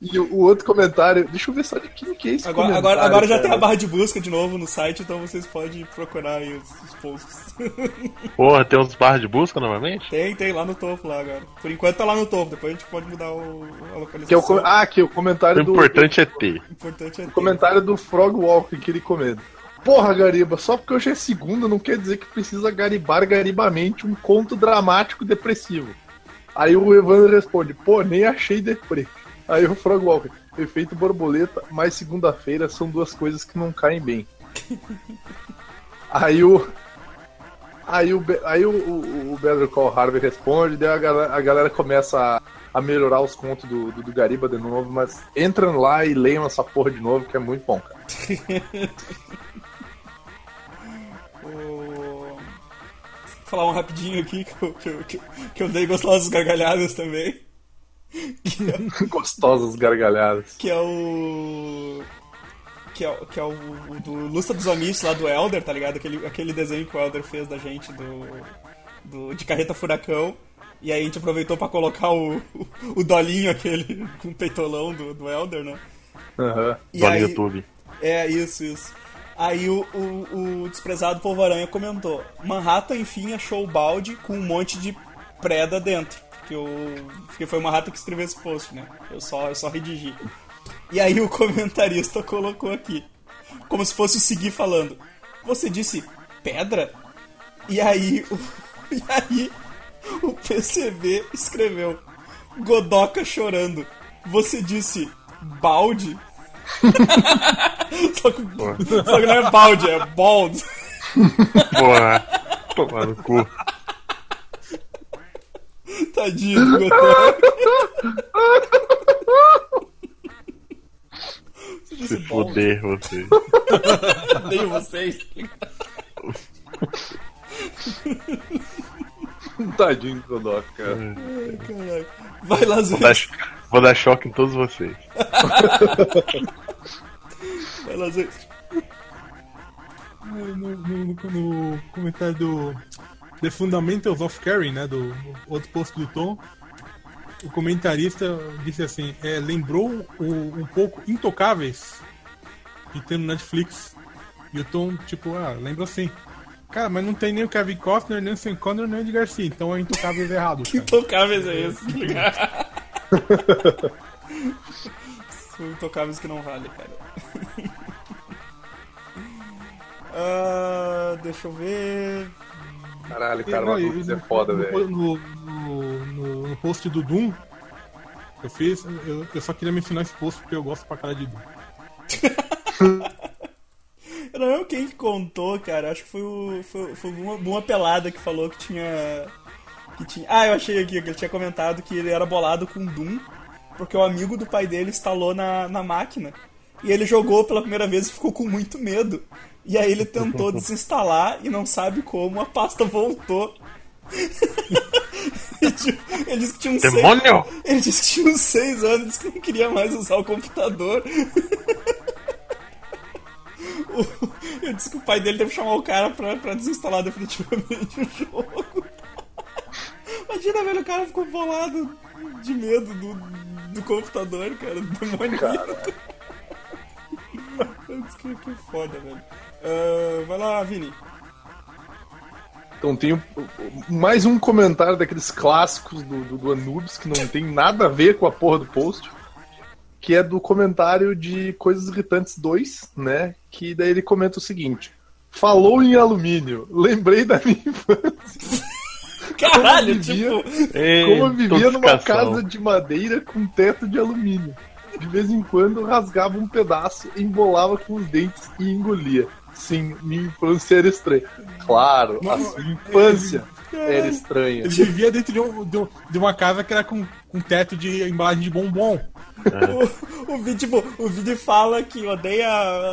[SPEAKER 2] e o, o outro comentário, deixa eu ver só de quem que é esse
[SPEAKER 1] Agora,
[SPEAKER 2] comentário,
[SPEAKER 1] agora, agora já tem a barra de busca de novo no site, então vocês podem procurar aí os, os posts. [laughs]
[SPEAKER 4] Porra, tem uns barras de busca novamente?
[SPEAKER 1] tem, tem lá no topo lá agora. Por enquanto tá lá no topo, depois a gente pode mudar o, a localização.
[SPEAKER 2] Que é o, ah, aqui, o
[SPEAKER 4] O
[SPEAKER 2] comentário do,
[SPEAKER 4] importante é ter.
[SPEAKER 1] O importante é ter.
[SPEAKER 2] Comentário do Frog Walker que ele comenta. Porra, Gariba, só porque hoje é segunda não quer dizer que precisa garibar garibamente um conto dramático depressivo. Aí o Evandro responde, pô, nem achei deprê. Aí o Frog Walker, efeito borboleta, mas segunda-feira são duas coisas que não caem bem. Aí o. Aí o, aí o, o, o Better Call Harvey responde, daí a galera, a galera começa a, a melhorar os contos do, do, do Gariba de novo, mas entram lá e leiam essa porra de novo, que é muito bom, cara. [laughs]
[SPEAKER 1] falar um rapidinho aqui que eu, que eu, que eu, que eu dei gostosas gargalhadas também. É, [laughs]
[SPEAKER 2] Gostosas gargalhadas.
[SPEAKER 1] que é o. Que é, que é o, o do Lustra dos Amish lá do Elder, tá ligado? Aquele, aquele desenho que o Elder fez da gente do, do de carreta furacão. E aí a gente aproveitou pra colocar o, o, o dolinho aquele com o peitolão do, do Elder, né?
[SPEAKER 2] Aham.
[SPEAKER 4] No
[SPEAKER 1] aí,
[SPEAKER 4] YouTube.
[SPEAKER 1] É, isso, isso. Aí o, o, o desprezado Polvo Aranha comentou: Manhattan, enfim, achou o balde com um monte de preda dentro. Porque, o, porque foi o Manhattan que escreveu esse post, né? Eu só, eu só redigi. E aí o comentarista [laughs] colocou aqui, como se fosse o seguir falando: Você disse pedra? E aí o, [laughs] e aí o PCB escreveu: Godoca chorando. Você disse balde? [laughs] só, que, só que não é balde, é bald.
[SPEAKER 4] Porra. Tomar no cu.
[SPEAKER 1] Tadinho do disse
[SPEAKER 4] Se fuder você.
[SPEAKER 1] Odeio vocês.
[SPEAKER 2] Tadinho do Godok, cara.
[SPEAKER 1] Ai, caralho. Vai lá, Zé.
[SPEAKER 4] Vou dar, choque em todos vocês. [laughs]
[SPEAKER 1] Vai lá, Zé.
[SPEAKER 3] No, no- no- comentário do The Fundamentals of Caring, né, do outro post do Tom, o comentarista disse assim, é, lembrou o- um pouco Intocáveis, que tem no Netflix. E o Tom, tipo, ah, lembra assim. Cara, mas não tem nem o Kevin Costner, nem o Sam Connor, nem o Edgar Garcia, então é Intocáveis errado. Cara.
[SPEAKER 1] intocáveis é esse? tá ligado? [laughs] São intocáveis que não vale, cara. [laughs] Ah, deixa eu ver.
[SPEAKER 2] Caralho, cara,
[SPEAKER 3] Não,
[SPEAKER 2] uma dúvida é foda, velho.
[SPEAKER 3] No, no, no- no post do Doom, eu fiz, eu, eu só queria mencionar esse post porque eu gosto pra cara de Doom.
[SPEAKER 1] Eu [laughs] não lembro quem que contou, cara. Acho que foi o. Foi, foi uma, uma pelada que falou que tinha. Que tinha. Ah, eu achei aqui que ele tinha comentado que ele era bolado com Doom, porque o amigo do pai dele instalou na, na máquina. E ele jogou pela primeira vez e ficou com muito medo. E aí ele tentou [laughs] desinstalar e não sabe como, a pasta voltou. [laughs] Tipo, ele disse que tinha uns seis-
[SPEAKER 4] Demônio!
[SPEAKER 1] ele disse que tinha uns 6 anos, disse que não queria mais usar o computador. [laughs] Ele disse que o pai dele teve que chamar o cara pra, pra desinstalar definitivamente o jogo. Imagina, velho, o cara ficou bolado de medo do, do computador, cara, do demoníaco. [laughs] Que, que foda, velho. Ah, vai lá, Vini.
[SPEAKER 2] Então tem um- mais um comentário daqueles clássicos do, do, do Anubis que não tem nada a ver com a porra do post. Que é do comentário de Coisas Irritantes 2, né? Que daí ele comenta o seguinte: Falou em alumínio, lembrei da minha infância. [laughs]
[SPEAKER 1] Caralho,
[SPEAKER 2] vivia,
[SPEAKER 1] tipo.
[SPEAKER 4] Ei,
[SPEAKER 2] como eu vivia numa casa de madeira com teto de alumínio. De vez em quando eu rasgava um pedaço, embolava com os dentes e engolia. Sim, minha infância era estranha. Claro, a sua infância era estranha.
[SPEAKER 3] Ele vivia dentro de, um- de um- de uma casa que era com, com teto de embalagem de bombom.
[SPEAKER 1] O, o, Vini, tipo, o Vini fala que odeia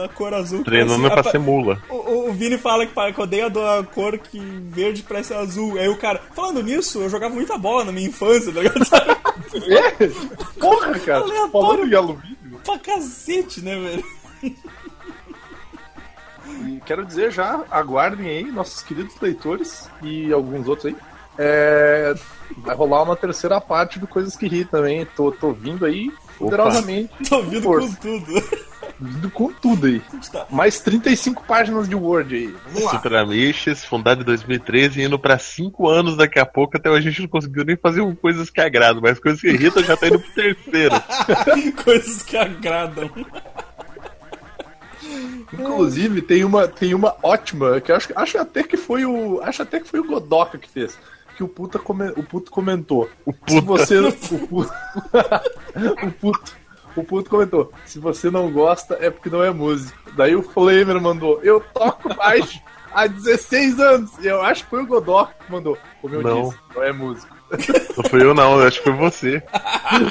[SPEAKER 1] a cor azul.
[SPEAKER 4] Treinando
[SPEAKER 1] parece-
[SPEAKER 4] pra ser mula.
[SPEAKER 1] O, o- Vini fala que, que odeia a cor que verde parece azul. Aí o cara, falando nisso, eu jogava muita bola na minha infância, tá ligado?
[SPEAKER 2] É? Porra, cara,
[SPEAKER 1] Aleatório.
[SPEAKER 2] falando de alumínio.
[SPEAKER 1] pra cacete, né, velho?
[SPEAKER 2] E quero dizer já, aguardem aí, nossos queridos leitores e alguns outros aí. É, vai rolar uma terceira parte do Coisas que Ri também. Tô, tô vindo aí poderosamente.
[SPEAKER 1] Tô vindo
[SPEAKER 2] Força.
[SPEAKER 1] com tudo.
[SPEAKER 2] Vindo com tudo aí.
[SPEAKER 1] Tá.
[SPEAKER 2] Mais 35 páginas de Word aí. Vamos lá.
[SPEAKER 4] Super Amiches, fundado em 2013, indo pra 5 anos daqui a pouco. Até hoje a gente não conseguiu nem fazer um coisas que agradam, mas coisas que irritam já tá indo pro terceiro. [laughs]
[SPEAKER 1] Coisas que agradam.
[SPEAKER 2] Inclusive, tem uma, tem uma ótima, que eu acho, acho até que foi o. Acho até que foi o Godoka que fez. Que o puta come- o puto comentou. O
[SPEAKER 4] puta.
[SPEAKER 2] Se você. [laughs] o, puto, [laughs] o puto. O puto comentou, se você não gosta é porque não é músico. Daí o Flamer mandou, eu toco baixo há 16 anos. E eu acho que foi o Godoka que mandou. Como eu
[SPEAKER 4] Não.
[SPEAKER 2] disse, não é músico. [laughs]
[SPEAKER 4] Não fui eu, não, acho que foi você.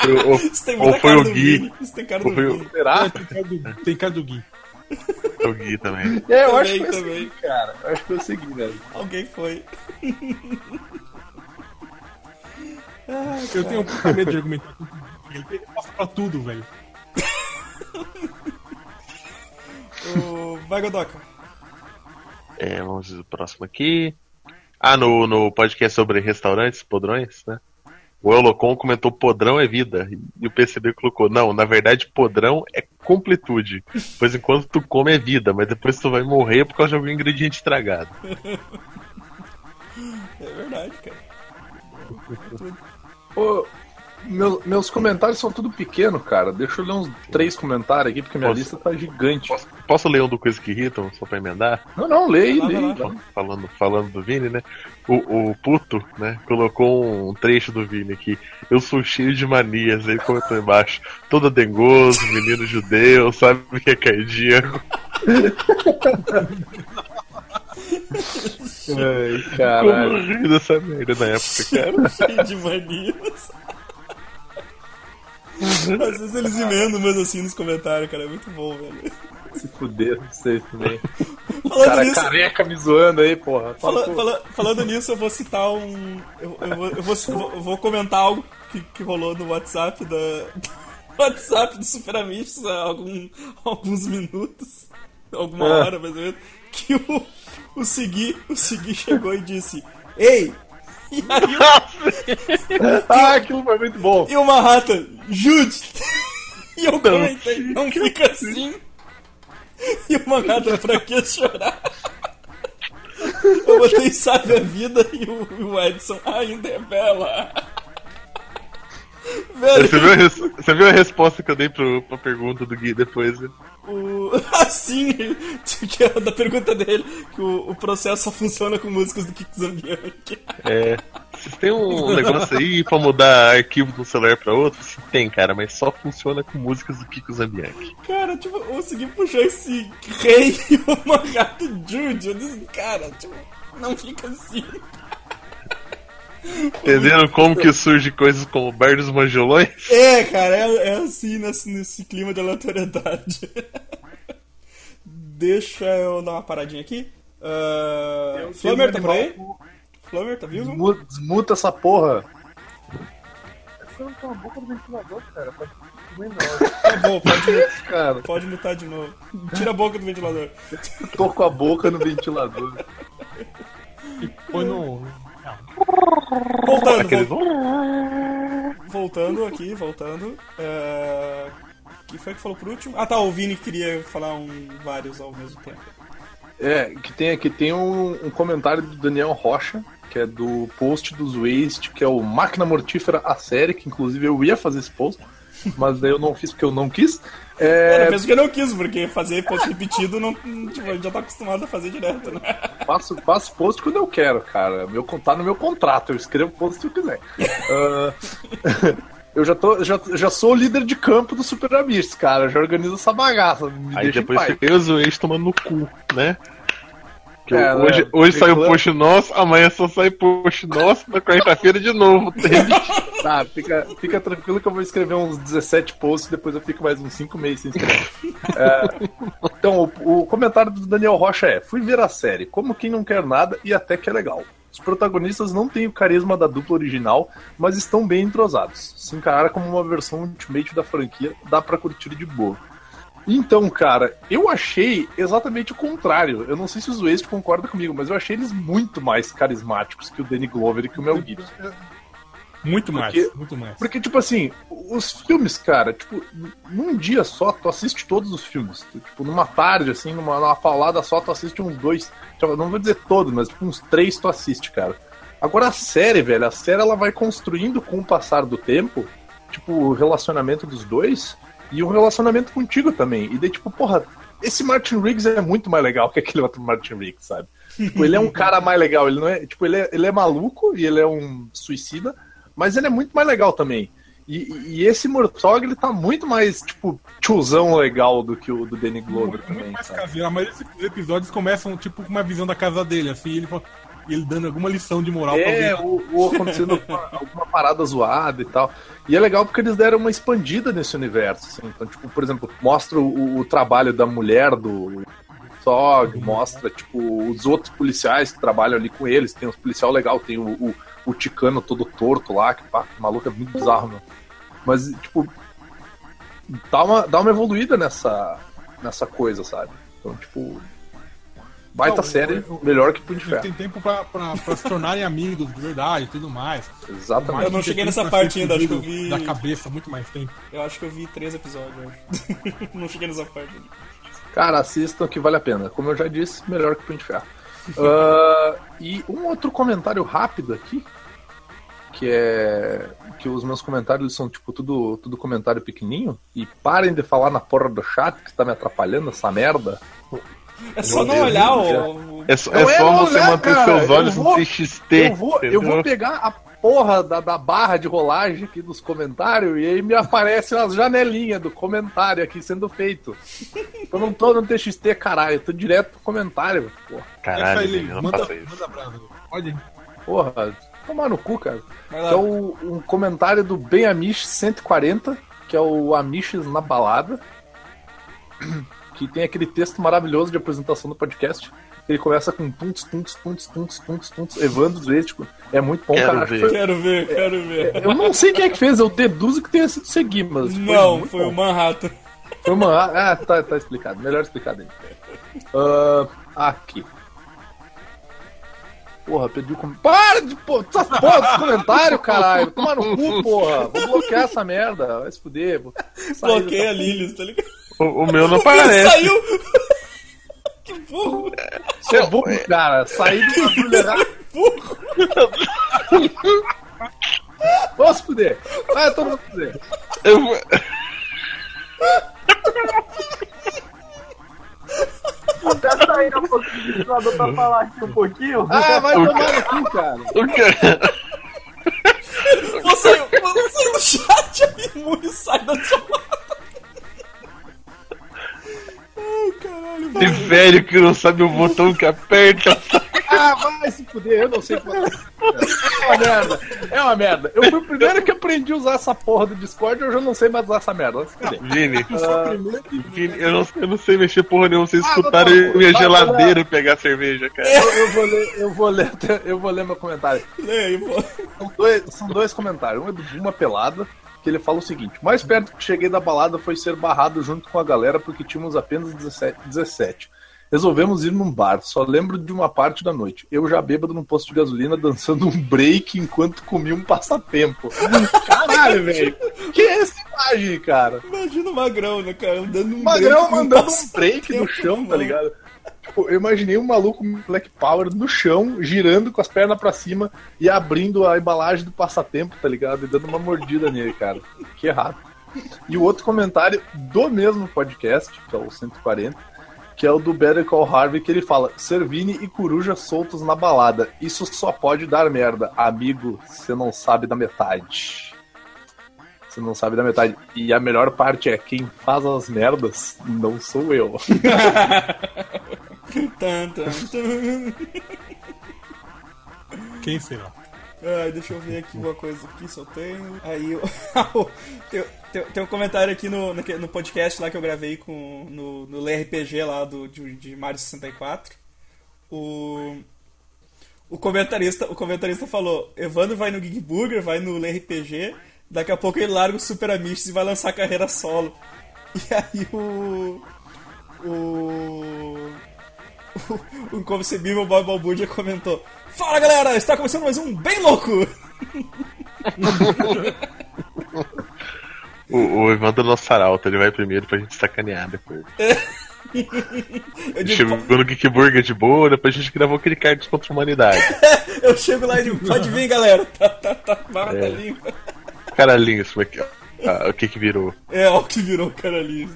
[SPEAKER 4] Eu- ou, ou foi o
[SPEAKER 1] do
[SPEAKER 4] Gui.
[SPEAKER 1] Vini. Isso tem cara
[SPEAKER 4] Ou
[SPEAKER 1] do
[SPEAKER 4] foi o-.
[SPEAKER 2] Será?
[SPEAKER 3] Tem cara do, tem cara do Gui. [laughs]
[SPEAKER 4] O Gui também.
[SPEAKER 2] É, eu
[SPEAKER 1] Também,
[SPEAKER 2] acho que foi
[SPEAKER 1] também.
[SPEAKER 2] assim, cara. Eu acho que eu segui, velho.
[SPEAKER 1] Alguém foi. [laughs]
[SPEAKER 3] Eu tenho um puta medo de argumentar com ele. Ele passa pra tudo, velho. [laughs]
[SPEAKER 1] O... Vai, Godoka.
[SPEAKER 4] É, vamos ver o próximo aqui. Ah, no, no podcast sobre restaurantes, podrões, né? O Elocon comentou podrão é vida. E o PCB colocou, não, na verdade, podrão é completude. Pois enquanto tu come é vida, mas depois tu vai morrer por causa de algum ingrediente estragado. [laughs]
[SPEAKER 1] É verdade, cara.
[SPEAKER 2] Ô, meu- meus comentários são tudo pequeno, cara. Deixa eu ler uns três comentários aqui, porque minha
[SPEAKER 4] Posso?
[SPEAKER 2] lista tá gigante.
[SPEAKER 4] Posso, posso ler um do Coisa que Irritam, só pra emendar?
[SPEAKER 2] Não, não, leia, leia.
[SPEAKER 4] Falando, falando do Vini, né? O, o puto, né, colocou um trecho do Vini aqui. Eu sou cheio de manias, ele comentou embaixo. Todo dengoso, menino judeu, sabe o que é cardíaco. [laughs]
[SPEAKER 2] Ai,
[SPEAKER 4] Como
[SPEAKER 2] caralho.
[SPEAKER 4] eu ri dessa merda na época, cara.
[SPEAKER 1] Cheio de manias. [laughs] Às vezes eles emendam mesmo assim nos comentários, cara. É muito bom, velho.
[SPEAKER 2] Se fuder, não sei também.
[SPEAKER 1] Falando
[SPEAKER 2] Cara
[SPEAKER 1] nisso,
[SPEAKER 2] careca me zoando aí, porra.
[SPEAKER 1] fala-
[SPEAKER 2] Fala,
[SPEAKER 1] fala- falando nisso, eu vou citar um. Eu, eu vou, eu vou- eu vou comentar algo que, que rolou no WhatsApp da. do [laughs] WhatsApp do Super Amigos há algum, alguns minutos. Alguma
[SPEAKER 2] Ah.
[SPEAKER 1] hora, mais ou menos. Que o, o Segui, o Segui chegou e disse: Ei! E aí o- [laughs]
[SPEAKER 2] Ah, aquilo foi muito bom.
[SPEAKER 1] E uma rata, Jude! E eu comentei, não fica assim. E uma rata, pra que chorar? Eu botei sabe a vida e o, Edson ainda é bela. Velho,
[SPEAKER 4] Você viu, a você viu a resposta que eu dei pro, pra pergunta do Gui depois? né?
[SPEAKER 1] O, [laughs] assim, que é da pergunta dele, que o, o processo só funciona com músicas do Kiko Zambianchi.
[SPEAKER 4] É. Vocês têm um negócio aí pra mudar arquivo de um celular pra outro? Sim, tem, cara, mas só funciona com músicas do Kiko Zambianchi.
[SPEAKER 1] Cara, tipo, eu consegui puxar esse rei [laughs] e uma rata Jude. Eu disse, cara, tipo, não fica assim.
[SPEAKER 4] Entenderam como que surge coisas como dos Manjolões?
[SPEAKER 1] É, cara, é, é assim nesse, nesse clima de aleatoriedade. [laughs] Deixa eu dar uma paradinha aqui. Uh, Flamer tá por aí? Flamer, tá vivo?
[SPEAKER 2] Desmuta, desmuta essa porra. Tá a boca do ventilador, cara. Pode
[SPEAKER 1] Tá bom, pode, [laughs]
[SPEAKER 2] cara.
[SPEAKER 1] pode mutar de novo. Tira a boca do ventilador.
[SPEAKER 2] Tô com a boca no ventilador.
[SPEAKER 3] Põe no. [laughs]
[SPEAKER 1] Voltando,
[SPEAKER 4] Aqueles. [laughs]
[SPEAKER 1] voltando aqui, voltando. É... que foi que falou por último? Ah tá, o Vini queria falar um, vários ao mesmo tempo.
[SPEAKER 2] É, que tem aqui tem um, um comentário do Daniel Rocha, que é do post dos Waste, que é o Máquina Mortífera a série, que inclusive eu ia fazer esse post, mas daí eu não fiz porque eu não quis. É,
[SPEAKER 1] Cara, mesmo que eu não quis, porque fazer post repetido não, tipo, a gente já tá acostumado a fazer direto, né?
[SPEAKER 2] faço, faço post quando eu quero, cara. Meu, tá no meu contrato, eu escrevo post se eu quiser. Ah, [laughs] eu já, tô, já, já sou o líder de campo do Super Amish, cara. Eu já organizo essa bagaça. Me
[SPEAKER 4] Aí depois você os ex tomando no cu, né?
[SPEAKER 2] É,
[SPEAKER 4] hoje
[SPEAKER 2] né?
[SPEAKER 4] hoje saiu
[SPEAKER 2] Reclama.
[SPEAKER 4] post nosso, amanhã só sai post nosso, na quarta-feira de novo. [laughs]
[SPEAKER 2] Tá, fica, fica tranquilo que eu vou escrever uns 17 posts, depois eu fico mais uns 5 meses sem escrever. É, então, o, o comentário do Daniel Rocha é: Fui ver a série, como quem não quer nada e até que é legal. Os protagonistas não têm o carisma da dupla original, mas estão bem entrosados. Se encarar como uma versão ultimate da franquia, dá pra curtir de boa. Então, cara, eu achei exatamente o contrário. Eu não sei se o West concorda comigo, mas eu achei eles muito mais carismáticos que o Danny Glover e que o Mel Gibson.
[SPEAKER 3] Muito mais,
[SPEAKER 2] Porque-
[SPEAKER 3] muito mais.
[SPEAKER 2] Porque, tipo assim, os filmes, cara, tipo, num dia só, tu assiste todos os filmes. Tu, tipo, numa tarde, assim, numa, numa paulada só, tu assiste uns dois. tipo, Não vou dizer todos, mas tipo, uns três tu assiste, cara. Agora a série, velho, a série ela vai construindo com o passar do tempo, tipo, o relacionamento dos dois e o relacionamento contigo também. E daí, tipo, porra, esse Martin Riggs é muito mais legal que aquele outro Martin Riggs, sabe? Tipo, ele é um [laughs] cara mais legal, ele não é. Tipo, ele é, ele é maluco e ele é um suicida, mas ele é muito mais legal também. E, e esse Murtaugh, ele tá muito mais, tipo, tiozão legal do que o do Danny Glover
[SPEAKER 3] Muito,
[SPEAKER 2] também.
[SPEAKER 3] muito mais
[SPEAKER 2] sabe?
[SPEAKER 3] caseiro. Mas esses episódios começam, tipo, com uma visão da casa dele, assim, ele, fala- ele dando alguma lição de moral pra
[SPEAKER 2] É,
[SPEAKER 3] alguém.
[SPEAKER 2] ou, ou acontecendo [laughs] alguma, parada zoada e tal. E é legal porque eles deram uma expandida nesse universo. assim. Então, tipo, por exemplo, mostra o, o trabalho da mulher do Sog, mostra, tipo, os outros policiais que trabalham ali com eles. Tem uns policial legal, tem o, o, o Ticano todo torto lá, que pá, que maluco é muito bizarro, meu. Mas, tipo, dá uma, dá uma evoluída nessa, nessa coisa, sabe? Então, tipo, baita
[SPEAKER 3] Não,
[SPEAKER 2] série,
[SPEAKER 3] eu- eu-
[SPEAKER 2] melhor que Punho de Ferro.
[SPEAKER 3] têm tempo pra, pra, pra se tornarem amigos de verdade e tudo mais.
[SPEAKER 2] Exatamente.
[SPEAKER 3] Mais
[SPEAKER 1] Eu não cheguei
[SPEAKER 3] tem
[SPEAKER 1] nessa parte ainda, acho que eu vi-
[SPEAKER 3] Da cabeça, muito mais tempo.
[SPEAKER 1] Eu acho que eu vi três episódios. [laughs] não cheguei nessa parte. ainda.
[SPEAKER 2] Cara, assistam que vale a pena. Como eu já disse, melhor que Punho de Ferro. [laughs] Ah, e um outro comentário rápido aqui, que é que os meus comentários são tipo tudo, tudo comentário pequenininho. E parem de falar na porra do chat que tá me atrapalhando essa merda.
[SPEAKER 1] É só não olhar o.
[SPEAKER 4] É só,
[SPEAKER 2] Eu
[SPEAKER 4] é
[SPEAKER 2] é
[SPEAKER 4] só você
[SPEAKER 2] olhar,
[SPEAKER 4] manter
[SPEAKER 2] cara,
[SPEAKER 4] seus olhos
[SPEAKER 2] eu vou-
[SPEAKER 4] no TXT.
[SPEAKER 2] Eu vou, eu vou pegar a porra da, da barra de rolagem aqui dos comentários e aí me aparecem as janelinhas do comentário aqui sendo feito. Eu não tô no TXT, caralho, eu tô direto pro comentário. Porra.
[SPEAKER 4] Caralho, Lili, não
[SPEAKER 3] manda, manda. Pode.
[SPEAKER 2] Porra, tomar no cu, cara.
[SPEAKER 1] Vai lá.
[SPEAKER 2] Que é o, um comentário do Ben Amish 140, que é o Amishes na balada, [clears throat] que tem aquele texto maravilhoso de apresentação do podcast. Ele começa com tuntos, tuntos, tuntos, tuntos, tuntos, tuntos, Evandro Zético. É muito bom,
[SPEAKER 4] Quero
[SPEAKER 2] cara.
[SPEAKER 4] Ver.
[SPEAKER 2] foi-
[SPEAKER 1] Quero ver, quero ver.
[SPEAKER 2] Eu não sei quem é que fez, eu deduzo que tenha sido seguir, mas.
[SPEAKER 1] Não, foi
[SPEAKER 2] bom.
[SPEAKER 1] o Manhattan.
[SPEAKER 2] Foi uma. Ah, tá, tá explicado. Melhor explicado aí. Ah, aqui. Porra, perdi o comentário. Para de pô, porra desse comentário, [laughs] caralho. Toma no cu, porra. Vou bloquear essa merda. Vai se fuder.
[SPEAKER 1] Bloqueia a
[SPEAKER 2] dessa
[SPEAKER 1] Lilius, tá ligado?
[SPEAKER 4] O, o meu [laughs] não aparece.
[SPEAKER 1] saiu! [laughs] que burro!
[SPEAKER 2] Você é burro, cara. Sair do bagulho errado.
[SPEAKER 1] Burro!
[SPEAKER 2] Vamos se fuder. Vai todo mundo se fuder.
[SPEAKER 4] Eu vou-
[SPEAKER 6] Até sair um pouquinho do ventilador pra falar aqui um pouquinho.
[SPEAKER 2] Ah, vai tomar cu, cara.
[SPEAKER 4] o cara-
[SPEAKER 1] Você, você sai do chat, Abimuri, sai da sua lado. Ai, caralho,
[SPEAKER 4] Esse velho que não sabe o botão que aperta.
[SPEAKER 2] Ah, vai se fuder. Eu não sei como. É uma merda. É uma merda. Eu fui o primeiro que aprendi a usar essa porra do Discord e eu já não sei mais usar essa merda. Vai.
[SPEAKER 4] Vini,
[SPEAKER 2] Ah,
[SPEAKER 4] Vini, eu não, eu não sei mexer porra nenhuma. Vocês
[SPEAKER 2] Ah,
[SPEAKER 4] escutaram
[SPEAKER 2] não, não,
[SPEAKER 4] minha
[SPEAKER 2] vai,
[SPEAKER 4] geladeira pegar cerveja, cara.
[SPEAKER 2] eu, eu vou ler, eu vou ler, eu vou ler meu comentário.
[SPEAKER 1] Aí, pô.
[SPEAKER 2] São dois, são dois comentários. Um é do Uma Pelada, que ele fala o seguinte: Mais perto que cheguei da balada foi ser barrado junto com a galera porque tínhamos apenas 17. 17. Resolvemos ir num bar, só lembro de uma parte da noite. Eu já bêbado num posto de gasolina dançando um break enquanto comia um passatempo. [laughs] Caralho, velho. Que é essa imagem, cara?
[SPEAKER 1] Imagina o Magrão, né, cara? Dando um
[SPEAKER 2] Magrão
[SPEAKER 1] break
[SPEAKER 2] mandando um break no chão, tá
[SPEAKER 1] mão.
[SPEAKER 2] ligado? Tipo, eu imaginei um maluco Black Power no chão, girando com as pernas pra cima e abrindo a embalagem do passatempo, tá ligado? E dando uma mordida nele, cara. Que errado. E o outro comentário do mesmo podcast, que é o 140, que é o do Better Call Harvey, que ele fala: Servini e Coruja soltos na balada. Isso só pode dar merda. Amigo, você não sabe da metade. Você não sabe da metade. E a melhor parte é: quem faz as merdas não sou eu. [laughs]
[SPEAKER 1] Tan, tan, tan.
[SPEAKER 3] Quem será?
[SPEAKER 1] Ai, deixa eu ver aqui uma coisa aqui, se eu tenho. Aí eu- [laughs] tem, tem, tem um comentário aqui no, no podcast lá que eu gravei com, no, no LRPG lá do, de, de Mario 64. O, o, comentarista, o comentarista falou: Evandro vai no Geek Burger, vai no LRPG, daqui a pouco ele larga o Super Amishes e vai lançar carreira solo. E aí o. O. O inconcebível Bob Balbúrdia comentou: Fala galera, está começando mais um Bem Louco! [laughs]
[SPEAKER 4] O, o Evandro Nossaralto, ele vai primeiro pra gente sacanear depois. [laughs]
[SPEAKER 1] Eu digo,
[SPEAKER 4] Chegou no Geek Burger de boa, depois a gente gravou aquele Cards contra a Humanidade. [laughs]
[SPEAKER 1] eu chego lá e digo: Pode vir galera, tá, tá, tá, tá
[SPEAKER 4] É.
[SPEAKER 1] limpa.
[SPEAKER 4] Caralhinho, isso aqui, ó. Ah, o que que virou?
[SPEAKER 1] É, o que virou caralhinho.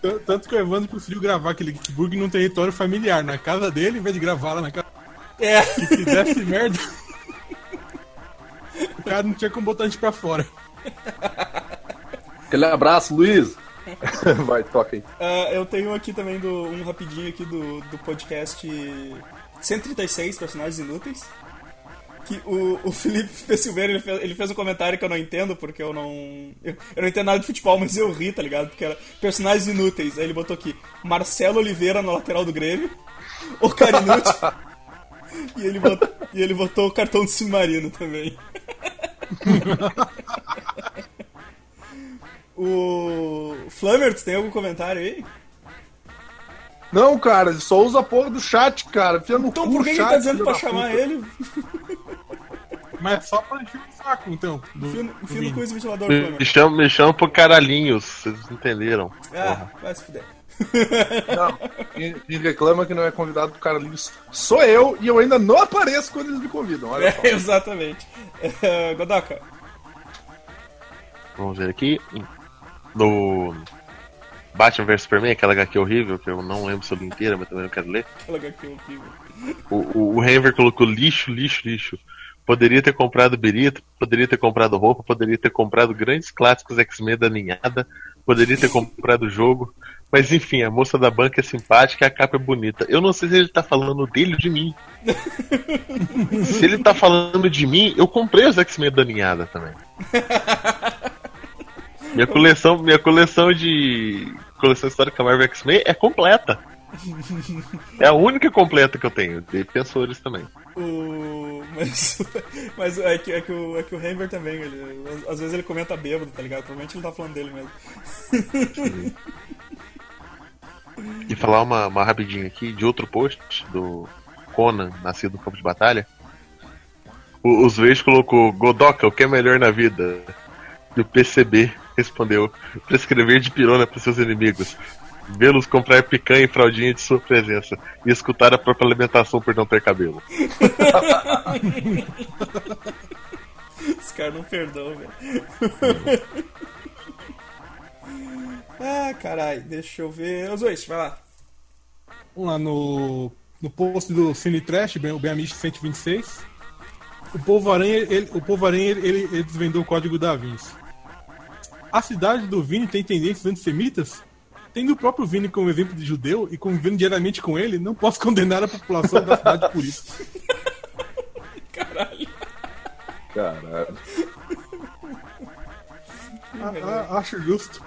[SPEAKER 3] T- Tanto que o Evandro preferiu gravar aquele Geekburg num território familiar, na casa dele, em vez de gravar lá na casa.
[SPEAKER 1] É,
[SPEAKER 3] Se fizesse merda. O cara não tinha como botar a gente pra fora.
[SPEAKER 2] Aquele abraço, Luiz. [laughs] Vai, toca aí.
[SPEAKER 1] ah, eu tenho aqui também do, um rapidinho aqui do, do podcast 136 Personagens Inúteis. Que o, o Felipe. Silveira ele fez, ele fez um comentário que eu não entendo, porque eu não. Eu, eu não entendo nada de futebol, mas eu ri, tá ligado? Porque era personagens inúteis. Aí ele botou aqui Marcelo Oliveira na lateral do Grêmio, [laughs] o cara inútil. e, ele botou, e ele botou o cartão de submarino também. [laughs] o. Flammer, tu tem algum comentário aí?
[SPEAKER 2] Não, cara, ele só usa a porra do chat, cara. Fia no
[SPEAKER 1] Então
[SPEAKER 2] cu
[SPEAKER 1] por que,
[SPEAKER 2] chat,
[SPEAKER 1] ele tá dizendo pra chamar
[SPEAKER 2] puta.
[SPEAKER 1] ele?
[SPEAKER 3] Mas só pra encher o saco, então. Do,
[SPEAKER 1] Enfia no-
[SPEAKER 3] do Vini.
[SPEAKER 1] cu esse ventilador,
[SPEAKER 4] Me,
[SPEAKER 1] Flammer.
[SPEAKER 4] me chama, me chama pro caralhinhos, vocês entenderam.
[SPEAKER 1] Ah, vai se fuder.
[SPEAKER 2] Não, quem, quem reclama que não é convidado do Carlinhos sou eu e eu ainda não apareço quando eles me convidam. Olha só.
[SPEAKER 1] É, [laughs] exatamente. É, Godoka,
[SPEAKER 4] Vamos ver aqui. No Batman vs Superman, aquela HQ horrível, que eu não lembro li inteira, mas também não quero ler.
[SPEAKER 1] aquela HQ horrível.
[SPEAKER 4] O, o, o Henver colocou lixo, lixo, lixo. Poderia ter comprado birita, poderia ter comprado roupa, poderia ter comprado grandes clássicos X-Men da ninhada, poderia ter comprado jogo. Mas enfim, a moça da banca é simpática e a capa é bonita. Eu não sei se ele tá falando dele ou de mim. [laughs] se ele tá falando de mim, eu comprei os X-Men da ninhada também. Minha coleção, minha coleção de coleção histórica Marvel X-Men é completa. É a única completa que eu tenho, de defensores também.
[SPEAKER 1] O... Mas, [laughs] mas é, que, é, que o, é que o Hammer também, ele, às- vezes ele comenta bêbado, tá ligado? Provavelmente ele tá falando dele mesmo.
[SPEAKER 4] E falar uma, uma rapidinho aqui de outro post do Conan, nascido no campo de batalha. O, os Veis colocou Godoka, o que é melhor na vida? E o PCB respondeu: prescrever de pirona para seus inimigos. Vê-los comprar picanha e fraldinha de sua presença. E escutar a própria alimentação por não ter cabelo. [laughs]
[SPEAKER 1] Os caras não perdoam, velho. ah, caralho, deixa eu ver. Os dois, vai lá.
[SPEAKER 3] Vamos lá no, no post do Cine Trash, bem- o Beamish 126. O Povo Aranha, ele, o Povo Aranha ele, ele- ele desvendou o código da Vinci. A cidade do Vini tem tendências antissemitas? Tendo o próprio Vini como exemplo de judeu e convivendo diariamente com ele, não posso condenar a população da cidade por isso. [laughs]
[SPEAKER 1] Caralho.
[SPEAKER 2] Caralho.
[SPEAKER 3] Ah, ah, acho justo.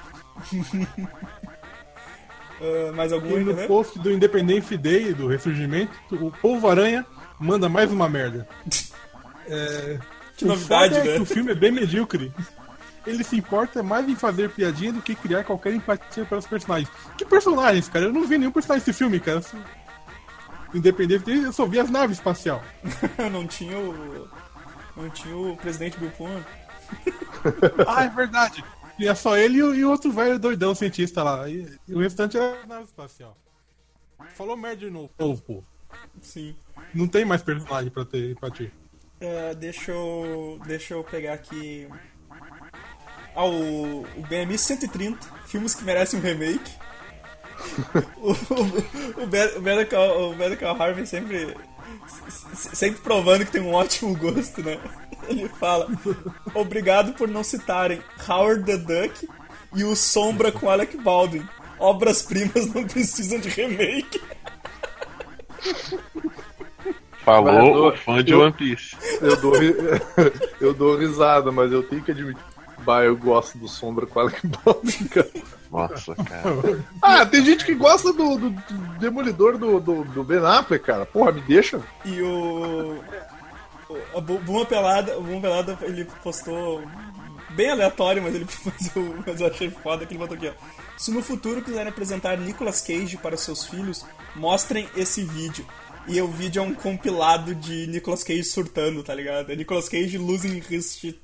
[SPEAKER 3] [laughs]
[SPEAKER 1] Ah, mais algum
[SPEAKER 3] E no
[SPEAKER 1] né?
[SPEAKER 3] post do Independence Day, do Ressurgimento, o Povo Aranha manda mais uma merda. [laughs] É,
[SPEAKER 1] Que
[SPEAKER 3] o
[SPEAKER 1] novidade,
[SPEAKER 3] foda é
[SPEAKER 1] né?
[SPEAKER 3] que o filme é bem medíocre. Ele se importa mais em fazer piadinha do que criar qualquer empatia pelos personagens. Que personagens, cara? Eu não vi nenhum personagem desse filme, cara. Independente dele, eu só vi as naves espacial. [laughs]
[SPEAKER 1] não tinha o. Não tinha o presidente Bill Pullman. [laughs]
[SPEAKER 3] Ah, é verdade. Tinha só ele e o, e outro velho doidão cientista lá. E, e o restante era nave espacial. Falou merda de novo, pô.
[SPEAKER 1] Sim.
[SPEAKER 3] Não tem mais personagem pra ter empatia.
[SPEAKER 1] Ah, deixa eu. Deixa eu pegar aqui. Ao o BMI 130, filmes que merecem um remake. [laughs] o, o, o, Be- o Harvey sempre, se- sempre provando que tem um ótimo gosto, né? Ele fala: Obrigado por não citarem Howard the Duck e o Sombra com Alec Baldwin. Obras-primas não precisam de remake.
[SPEAKER 4] Falou o fã de
[SPEAKER 2] Eu-
[SPEAKER 4] One Piece.
[SPEAKER 2] Eu dou, [laughs] eu dou risada, mas eu tenho que admitir. Bah, eu gosto do Sombra com Alec Baldwin, cara.
[SPEAKER 4] Nossa, cara. [laughs]
[SPEAKER 2] Ah, tem gente que gosta do, do- do Demolidor do, do, do Ben Affleck, cara. Porra, me deixa.
[SPEAKER 1] E o. o- Buma Pelada, o Buma Pelada ele postou bem aleatório, mas ele [laughs] mas eu, mas eu achei foda que ele botou aqui, ó. Se no futuro quiserem apresentar Nicolas Cage para seus filhos, mostrem esse vídeo. E o vídeo é um compilado de Nicolas Cage surtando, tá ligado? É Nicolas Cage losing his shit.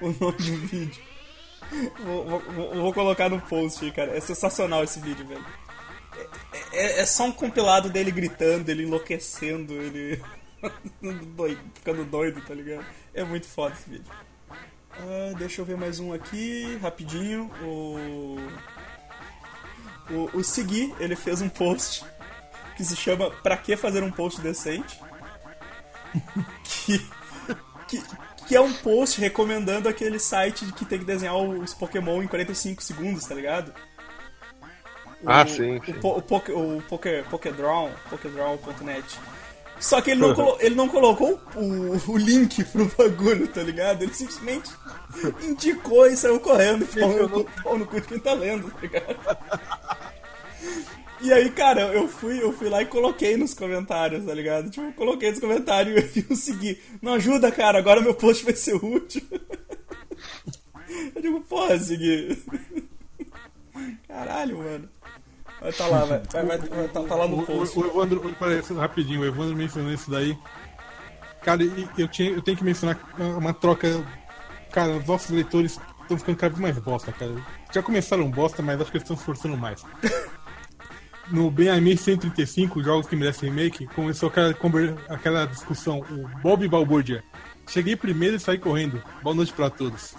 [SPEAKER 1] O nome do vídeo. Vou, vou- vou- colocar no post aí, cara. É sensacional esse vídeo, velho. É, é só um compilado dele gritando, ele enlouquecendo, ele. [laughs] doido, ficando doido, tá ligado? É muito foda esse vídeo. Ah, deixa eu ver mais um aqui, rapidinho. O. O, o Segui, ele fez um post que se chama Pra que fazer um post decente? [laughs] que, que, que é um post recomendando aquele site que tem que desenhar os Pokémon em 45 segundos, tá ligado?
[SPEAKER 4] Ah,
[SPEAKER 1] o,
[SPEAKER 4] sim,
[SPEAKER 1] O,
[SPEAKER 4] sim.
[SPEAKER 1] po, o, o Poké- Pokédraw, Pokédraw.net. Só que ele não, [laughs] colo- ele não colocou o, o link pro bagulho, tá ligado? Ele simplesmente indicou e saiu correndo e falou no, pau no cu de quem tá lendo, tá ligado? E aí, cara, eu fui, eu fui lá e coloquei nos comentários, tá ligado? Tipo, coloquei nos comentários [laughs] e eu segui. Não ajuda, cara, agora meu post vai ser útil. [laughs] Eu digo, porra, segui. Caralho, mano. Vai tá lá, vai, vai, vai, vai tá, tá lá no
[SPEAKER 3] O,
[SPEAKER 1] post.
[SPEAKER 3] o, o Evandro, peraí, rapidinho, o Evandro mencionou isso daí. Cara, eu, tinha, eu tenho que mencionar uma troca. Cara, os nossos leitores estão ficando cada vez mais bosta, cara. Já começaram bosta, mas acho que eles estão se esforçando mais. No BMI 135, jogos que merecem remake, começou aquela, aquela discussão. O Bob Balbordia. Cheguei primeiro e saí correndo. Boa noite pra todos.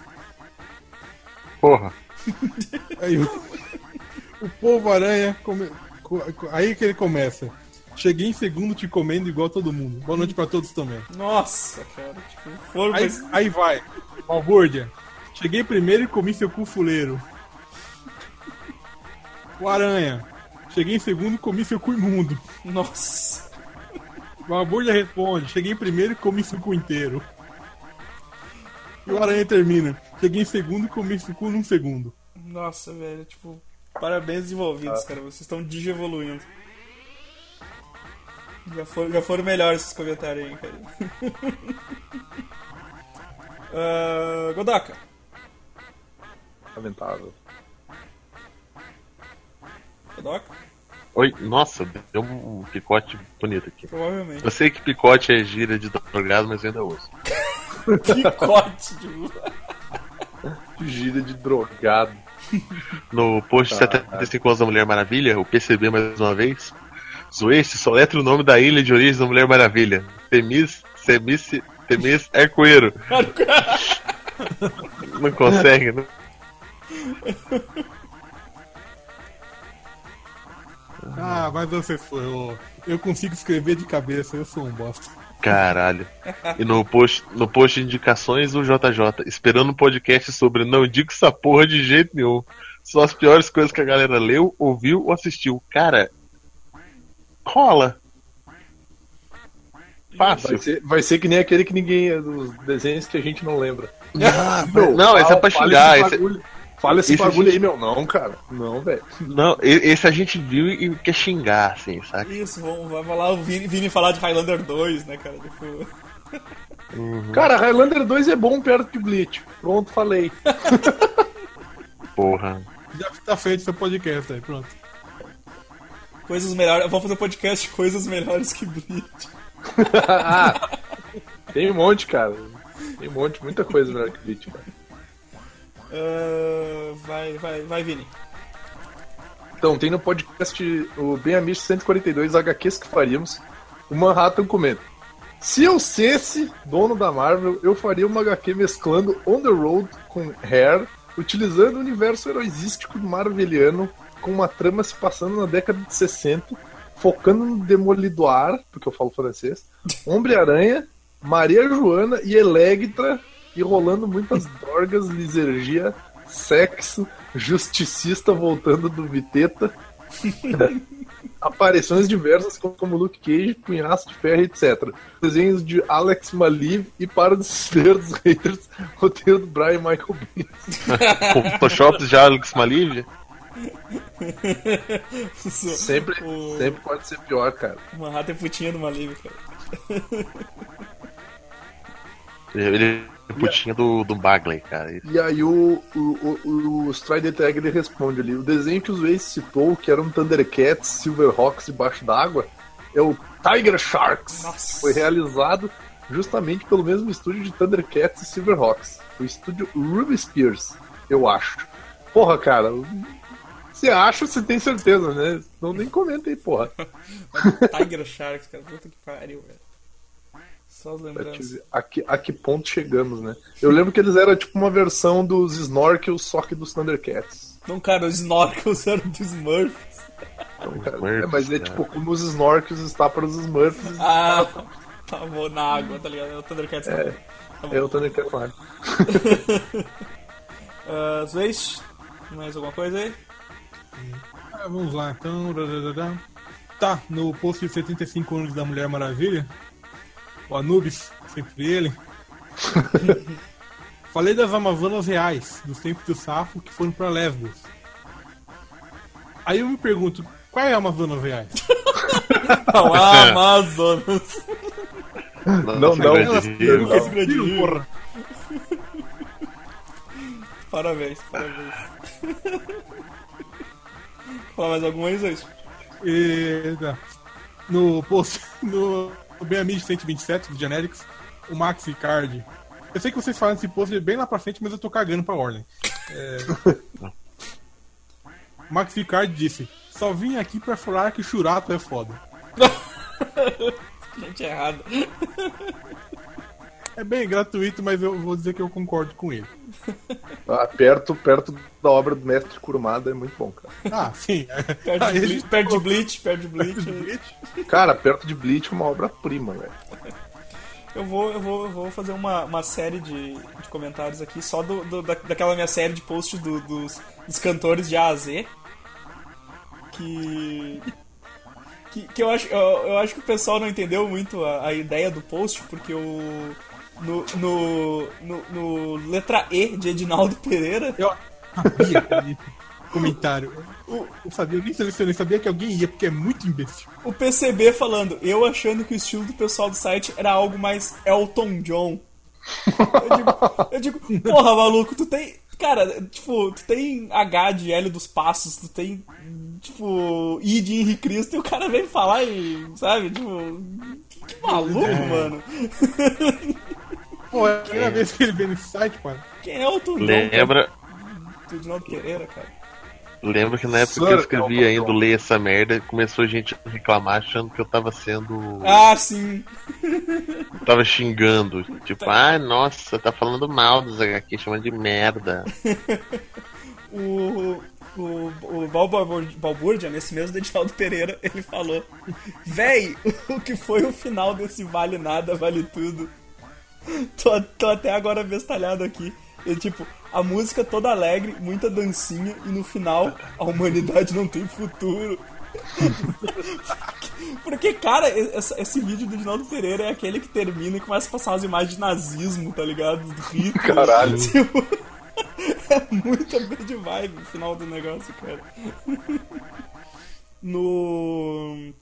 [SPEAKER 4] Porra. [laughs]
[SPEAKER 3] Aí o, o povo aranha. come- co- co- aí que ele começa. Cheguei em segundo te comendo igual todo mundo. Boa noite pra todos também.
[SPEAKER 1] Nossa, cara, tipo, foram
[SPEAKER 3] Aí, aí vai. Balbúrdia. Cheguei primeiro e comi seu cu fuleiro. O aranha. Cheguei em segundo e comi seu cu imundo.
[SPEAKER 1] Nossa.
[SPEAKER 3] Balbúrdia responde. Cheguei primeiro e comi seu cu inteiro. E o aranha termina. Cheguei em segundo e comi seu cu num segundo.
[SPEAKER 1] Nossa, velho, tipo, parabéns desenvolvidos, cara. Vocês estão digievoluindo. Já foram, já foram melhores esses comentários aí, cara. [laughs] Ah, Godoka.
[SPEAKER 2] Lamentável.
[SPEAKER 1] Godoka?
[SPEAKER 4] Oi, nossa, deu um picote bonito aqui.
[SPEAKER 1] Provavelmente.
[SPEAKER 4] Eu sei que picote é gíria de drogado, mas eu ainda uso. [laughs]
[SPEAKER 1] Picote de
[SPEAKER 2] Gira [laughs] de drogado.
[SPEAKER 4] No post de 75 anos da Mulher Maravilha, o PCB mais uma vez, Zoeste só letra o nome da ilha de origem da Mulher Maravilha. Temis, Semis, Temis Arcoeiro. Não consegue, né? [laughs]
[SPEAKER 3] Ah, mas você foi. ô. Eu consigo escrever de cabeça, eu sou um bosta.
[SPEAKER 4] Caralho. E no post, no post de indicações, o JJ, esperando um podcast sobre não digo essa porra de jeito nenhum. São as piores coisas que a galera leu, ouviu ou assistiu. Cara, rola. Fácil.
[SPEAKER 2] Vai ser, vai ser que nem aquele que ninguém. dos desenhos que a gente não lembra.
[SPEAKER 4] Ah, não, esse é pra xingar.
[SPEAKER 2] esse bagulho, fala esse
[SPEAKER 4] esse
[SPEAKER 2] bagulho
[SPEAKER 4] gente-
[SPEAKER 2] aí, meu. Não, cara. Não, velho.
[SPEAKER 4] não, esse a gente viu e quer xingar, assim, saca?
[SPEAKER 1] Isso, vamos, vai vai lá o Vini, Vini falar de Highlander 2, né, cara? Tipo,
[SPEAKER 2] Cara, Highlander 2 é bom perto de Bleach. Pronto, falei. [laughs]
[SPEAKER 4] Porra.
[SPEAKER 3] Já tá feito seu podcast aí, pronto.
[SPEAKER 1] coisas melhores. Vamos fazer um podcast de coisas melhores que Bleach. [laughs]
[SPEAKER 2] Tem um monte, cara. Tem um monte, muita coisa melhor que Bleach, cara.
[SPEAKER 1] Ah, vai, vai, vai, Vini.
[SPEAKER 2] Então, tem no podcast o Bem Amigo 142 HQs que faríamos. O Manhattan comenta. Se eu fosse dono da Marvel, eu faria uma HQ mesclando On the Road com Hair, utilizando o universo heroísístico marveliano com uma trama se passando na década de 60, focando no Demolidor, porque eu falo francês, Homem-Aranha, Maria Joana e Electra, e rolando muitas dorgas, lisergia, sexo, justicista voltando do Viteta, [laughs] aparições diversas como, Luke Cage, Punhaço de Ferro, etc. Desenhos de Alex Maliv e para desespero dos haters, [laughs] roteiro do Brian Michael Bendis.
[SPEAKER 4] Com [laughs] Photoshop já Alex Maliv?
[SPEAKER 2] Sempre,
[SPEAKER 1] O-
[SPEAKER 2] sempre pode ser pior, cara.
[SPEAKER 1] Manhattan é putinha do Malibu, cara.
[SPEAKER 4] Ele é putinha do, do Bagley, cara.
[SPEAKER 2] E aí o, o, o, o Strider Tag ele responde ali: o desenho que o Waze citou, que era um Thundercats Silverhawks debaixo d'água, é o Tiger Sharks.
[SPEAKER 1] Nossa.
[SPEAKER 2] Foi realizado justamente pelo mesmo estúdio de Thundercats e Silverhawks, o estúdio Ruby Spears, eu acho. Porra, cara, você acha, você tem certeza, né? Não nem comenta aí, porra. [laughs]
[SPEAKER 1] Tiger Sharks, cara. Puta que pariu, velho. Só as lembranças.
[SPEAKER 2] ver a que, a que ponto chegamos, né? Eu lembro que eles eram tipo uma versão dos Snorkels, só que dos Thundercats.
[SPEAKER 1] Não, cara, os Snorkels [laughs] eram dos Smurfs.
[SPEAKER 2] Então, cara,
[SPEAKER 4] Smurfs,
[SPEAKER 2] é, mas é
[SPEAKER 4] cara.
[SPEAKER 2] tipo como os Snorkels está para os Smurfs.
[SPEAKER 1] Ah, [laughs] tá bom, na água, tá ligado? É o Thundercats. É. Tá.
[SPEAKER 2] É o Thundercats lá.
[SPEAKER 1] Uh, Zweiss, mais alguma coisa aí?
[SPEAKER 3] Ah, vamos lá, então. Tá, no post de 75 anos da Mulher Maravilha, o Anubis, sempre ele. [laughs] Falei das Amazonas reais, dos tempos do Safo, que foram pra Lesbos. Aí eu me pergunto, qual é a Amazonas reais? [laughs]
[SPEAKER 1] Não, Amazonas.
[SPEAKER 2] Não, não,
[SPEAKER 3] Elas
[SPEAKER 4] Grande
[SPEAKER 3] elas
[SPEAKER 1] Rio.
[SPEAKER 3] viram, porra. [laughs]
[SPEAKER 1] Parabéns, parabéns. Fala mais alguma aí?
[SPEAKER 3] E, tá. No post, no, no BMI 127 do Generics, o Max Card. Eu sei que vocês falam desse post bem lá pra frente, mas eu tô cagando pra ordem. É... o Max Card disse: Só vim aqui pra falar que Churato é foda. [laughs]
[SPEAKER 1] Gente errada.
[SPEAKER 3] É bem gratuito, mas eu vou dizer que eu concordo com ele.
[SPEAKER 2] Ah, perto, perto da obra do mestre Kurumada é muito bom, cara.
[SPEAKER 3] Ah, sim.
[SPEAKER 1] Perde
[SPEAKER 3] Aí
[SPEAKER 1] de
[SPEAKER 3] a
[SPEAKER 1] Bleach, perde de Bleach, perde de Bleach.
[SPEAKER 3] Bleach.
[SPEAKER 2] Cara, perto de Bleach é uma obra-prima, velho.
[SPEAKER 1] Eu vou, eu vou, eu vou fazer uma, uma série de, de comentários aqui, só do, do- da, daquela minha série de posts do- dos, dos cantores de A a Z. Que. Que, que eu, acho, eu, eu acho que o pessoal não entendeu muito a, a ideia do post, porque o. No, no, no, no letra E de Edinaldo Pereira,
[SPEAKER 3] Eu sabia comentário. Eu, eu sabia, eu nem selecionei, sabia que alguém ia, porque é muito imbecil.
[SPEAKER 1] o PCB falando, eu achando que o estilo do pessoal do site era algo mais Elton John. Eu digo, eu digo, porra, maluco, tu tem. Cara, tipo, tu tem H de Hélio dos Passos, tu tem, tipo, I de Henrique Cristo, e o cara vem falar e, sabe, tipo. Que, que maluco, mano. [laughs]
[SPEAKER 3] Pô, é a primeira vez que ele veio nesse site, mano.
[SPEAKER 1] Quem é Elton John?
[SPEAKER 4] Lembra,
[SPEAKER 1] Edinaldo Pereira, cara.
[SPEAKER 4] lembra que na época que eu escrevi
[SPEAKER 2] Elton
[SPEAKER 4] ainda
[SPEAKER 2] John.
[SPEAKER 4] ler essa merda, começou gente a reclamar achando que eu tava sendo.
[SPEAKER 1] Ah, sim.
[SPEAKER 4] tava xingando. Tipo, ah, nossa, tá falando mal dos HQ, chamando de merda. [laughs]
[SPEAKER 1] o, o, o Balbúrdia, nesse mesmo do Edinaldo Pereira, ele falou: Véi, o que foi o final desse Vale Nada, Vale Tudo? Tô, tô até agora bestalhado aqui. E, tipo, a música toda alegre, muita dancinha, e no final, a humanidade não tem futuro. [laughs] Porque, cara, esse, esse vídeo do Edinaldo Pereira é aquele que termina e começa a passar umas imagens de nazismo, tá ligado? Do Hitler.
[SPEAKER 2] Caralho.
[SPEAKER 1] Tipo, é muita bad vibe o final do negócio, cara. No.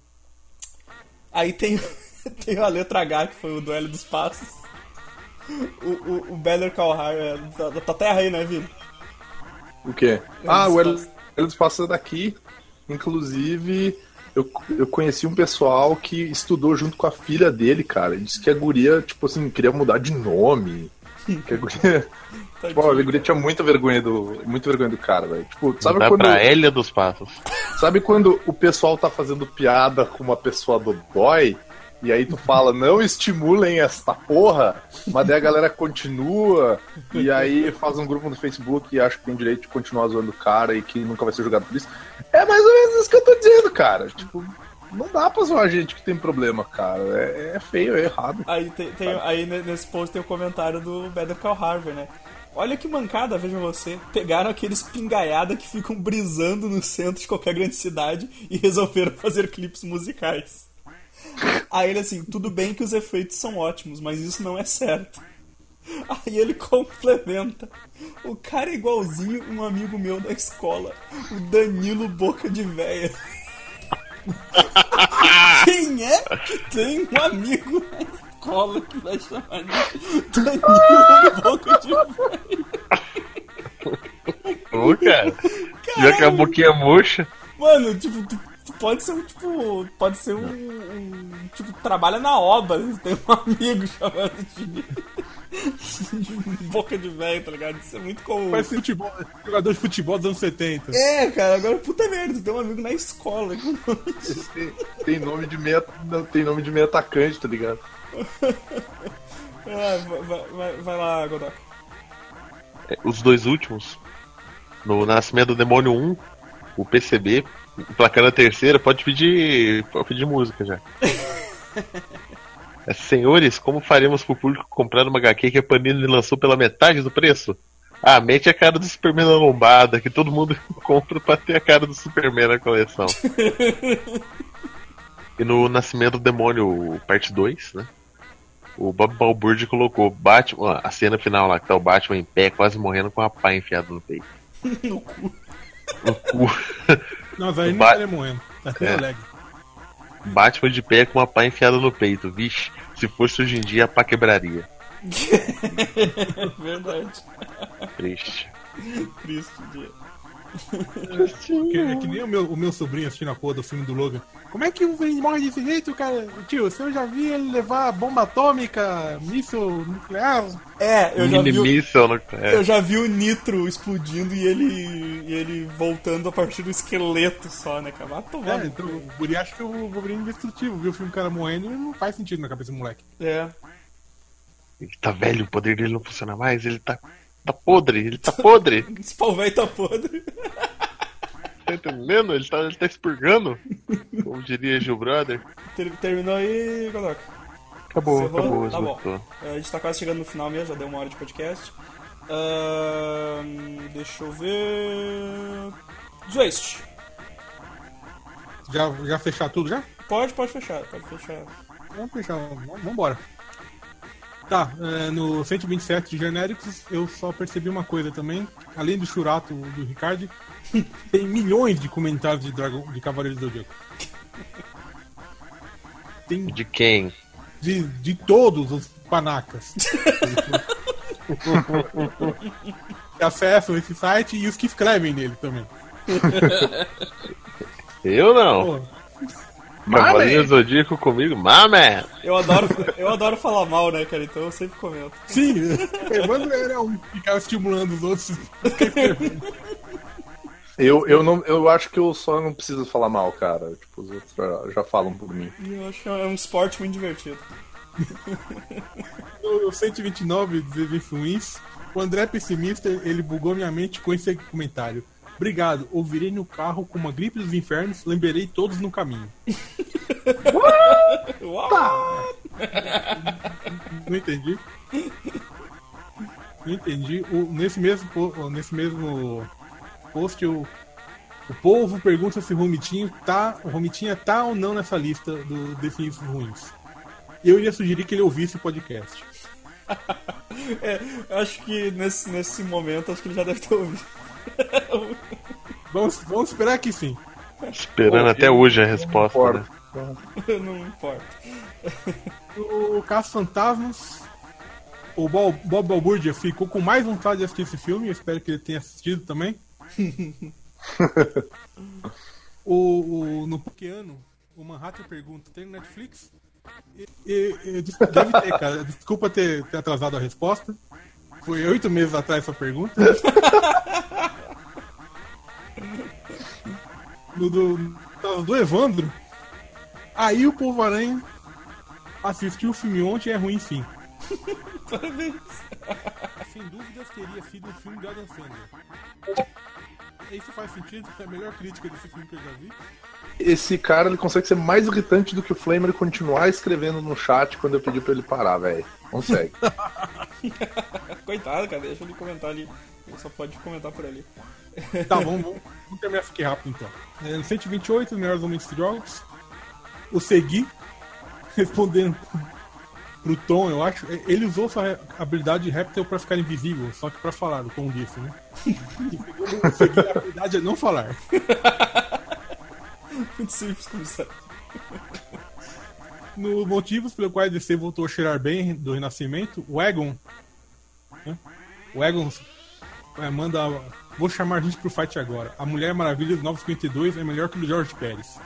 [SPEAKER 1] Aí tem, [laughs] tem a letra H, que foi o duelo dos passos. O, o, o Beller Calhar é da, da tua terra aí, né, Vini?
[SPEAKER 2] O quê? Ah, o Hélio dos Passos é daqui. Inclusive, eu, eu conheci um pessoal que estudou junto com a filha dele, cara. Ele disse que a guria, tipo assim, queria mudar de nome. [laughs] Que a guria, tipo, a guria tinha muita vergonha do, muita vergonha do cara, velho. Tipo, sabe
[SPEAKER 4] Dá
[SPEAKER 2] quando,
[SPEAKER 4] pra Hélia dos Passos.
[SPEAKER 2] sabe quando o pessoal tá fazendo piada com uma pessoa do boy E aí tu fala, não estimulem esta porra, mas daí a galera continua, e aí faz um grupo no Facebook e acha que tem direito de continuar zoando o cara e que nunca vai ser julgado por isso. É mais ou menos isso que eu tô dizendo, cara. Tipo, não dá pra zoar gente que tem problema, cara. É, é feio, é errado.
[SPEAKER 1] Aí, tem, tem- aí ne- nesse post tem o comentário do Better Call Harvey, né? Olha que mancada, veja você. Pegaram aqueles pingaiada que ficam brisando no centro de qualquer grande cidade e resolveram fazer clipes musicais. Aí ele assim, tudo bem que os efeitos são ótimos, mas isso não é certo. Aí ele complementa. O cara é igualzinho um amigo meu da escola, o Danilo Boca de Véia. [laughs] Quem é que tem um amigo na escola que vai chamar de Danilo Boca de Véia?
[SPEAKER 4] Ô, cara. Já que a boquinha murcha.
[SPEAKER 1] Mano, tipo, tu, tu pode ser um, tipo, pode ser um, um, tipo, trabalha na obra, tem um amigo chamado de, de Boca de Véia, tá ligado? Isso é muito comum.
[SPEAKER 3] Parece futebol, jogador de futebol dos anos 70.
[SPEAKER 1] É, cara, agora puta merda, tu tem um amigo na escola.
[SPEAKER 2] Tem, tem nome de meia, não, tem nome de meia atacante, tá ligado?
[SPEAKER 1] Ah, vai, vai- vai, vai lá, Godok.
[SPEAKER 4] É, Os dois últimos. No Nascimento do Demônio 1, o PCB, placando a terceira, pode pedir. Pode pedir música já. [laughs] É, Senhores, como faremos pro público comprar uma HQ que a Panini lançou pela metade do preço? Ah, mete a cara do Superman na lombada, que todo mundo [laughs] compra pra ter a cara do Superman na coleção. [laughs] e no Nascimento do Demônio, parte 2, né? O Bob Balbúrdia colocou Batman, a cena final lá, que tá o Batman em pé, quase morrendo com a pá enfiada no peito. [laughs]
[SPEAKER 1] No cu.
[SPEAKER 4] No cu.
[SPEAKER 3] Não, velho,
[SPEAKER 4] Ba-
[SPEAKER 3] estaria morrendo. Tá até
[SPEAKER 4] É.
[SPEAKER 3] alegre.
[SPEAKER 4] Batman de pé com uma pá enfiada no peito. Vixe, se fosse hoje em dia, a pá quebraria. [laughs]
[SPEAKER 1] Verdade.
[SPEAKER 4] Triste.
[SPEAKER 1] Triste dia.
[SPEAKER 3] Que, é que nem o meu, o meu sobrinho assistindo a porra do filme do Logan. Como é que o Wolverine morre desse jeito, cara? Tio, se eu já vi ele levar bomba atômica, míssil nuclear.
[SPEAKER 1] É, eu já vi. o-
[SPEAKER 4] é.
[SPEAKER 1] Eu já vi o Nitro explodindo e ele, e ele voltando a partir do esqueleto só, né, cara? Vai tomar
[SPEAKER 3] É, então, o Guri acha que o Wolverine é indestrutível. Viu o filme do cara morrendo e não faz sentido na cabeça do moleque.
[SPEAKER 1] É.
[SPEAKER 4] Ele tá velho, o poder dele não funciona mais, ele tá. Tá podre, ele tá podre. [laughs]
[SPEAKER 1] Esse pau velho tá podre.
[SPEAKER 4] Tá entendendo? Ele tá, ele tá expurgando. Como diria Gil Brother.
[SPEAKER 1] Ter- terminou aí, Godok.
[SPEAKER 4] Acabou,
[SPEAKER 1] Encerrou?
[SPEAKER 4] acabou,
[SPEAKER 1] Tá bom.
[SPEAKER 4] esgotou.
[SPEAKER 1] A gente tá quase chegando no final mesmo, já deu uma hora de podcast. Ahn, deixa eu ver. Zwist.
[SPEAKER 3] Já, já fechar tudo já?
[SPEAKER 1] Pode, pode fechar, pode fechar.
[SPEAKER 3] Vamos fechar, vamos vambora. Tá, é, no 127 de genéricos eu só percebi uma coisa também. Além do churato do Ricardo, [laughs] tem milhões de comentários de, Dragon, de Cavaleiros do Zodíaco. Tem
[SPEAKER 4] De quem?
[SPEAKER 3] de, de todos os panacas. que acessam esse site e os que escrevem nele também.
[SPEAKER 4] Eu não.
[SPEAKER 3] Pô,
[SPEAKER 4] Cavaleiro Zodíaco comigo, mamé.
[SPEAKER 1] Eu adoro, eu adoro falar mal, né, cara? Então eu sempre comento.
[SPEAKER 3] sim, Evandro era um que ficava estimulando os outros. [laughs]
[SPEAKER 2] Eu, eu, não, eu acho que eu só não preciso falar mal, cara. Tipo, os outros já, já falam por mim.
[SPEAKER 1] Eu acho que é um esporte muito divertido.
[SPEAKER 3] No 129 dos eventos ruins, o André Pessimista ele bugou minha mente com esse comentário. Obrigado, ouvirei no carro com uma gripe dos infernos, lembrarei todos no caminho. [laughs]
[SPEAKER 1] Uau!
[SPEAKER 3] Não entendi. Não entendi. O- nesse, mesmo, nesse mesmo post, o, o povo pergunta se o Romitinho tá, o Romitinha tá ou não nessa lista do definidos ruins. Eu iria sugerir que ele ouvisse o podcast. [laughs]
[SPEAKER 1] É, acho que nesse, nesse momento, acho que ele já deve ter ouvido. [laughs]
[SPEAKER 3] Vamos, vamos esperar que sim.
[SPEAKER 4] Esperando até hoje a resposta, né? [laughs]
[SPEAKER 1] Não importa.
[SPEAKER 3] O Caso Fantasmas. O Bob, Bob Balbúrdia ficou com mais vontade de assistir esse filme. Eu espero que ele tenha assistido também. [laughs] o, o- no Pokeano, o Manhattan pergunta: tem no Netflix? E, e- e- deve ter, cara. Desculpa ter, ter atrasado a resposta. Foi oito meses atrás essa pergunta. [laughs] No do, do Evandro. Aí o Povo Aranha Assisti o filme ontem e é ruim sim.
[SPEAKER 1] Parabéns. [laughs]
[SPEAKER 3] Sem dúvidas teria sido um filme do Adam Sandler. Isso faz sentido, é a melhor crítica desse filme que eu já vi.
[SPEAKER 2] Esse cara ele consegue ser mais irritante do que o Flamer e continuar escrevendo no chat quando eu pedi pra ele parar, velho. Consegue. [laughs]
[SPEAKER 1] Coitado, cara, deixa ele comentar ali. Ele só pode comentar por ali. [laughs]
[SPEAKER 3] Tá, vamos, vamos, vamos terminar aqui rápido então. É, no 128, os melhores momentos de jogos. O Segui, respondendo pro Tom, eu acho. Ele usou sua habilidade de Reptil pra ficar invisível, só que pra falar, o Tom disse, né? E a habilidade é não falar. [laughs]
[SPEAKER 1] Muito simples, comissário.
[SPEAKER 3] No motivos pelo qual a DC voltou a cheirar bem do Renascimento, o Egon. né? O Egon é, manda. Vou chamar a gente pro fight agora. A Mulher Maravilha do 952 é melhor que o do George Pérez.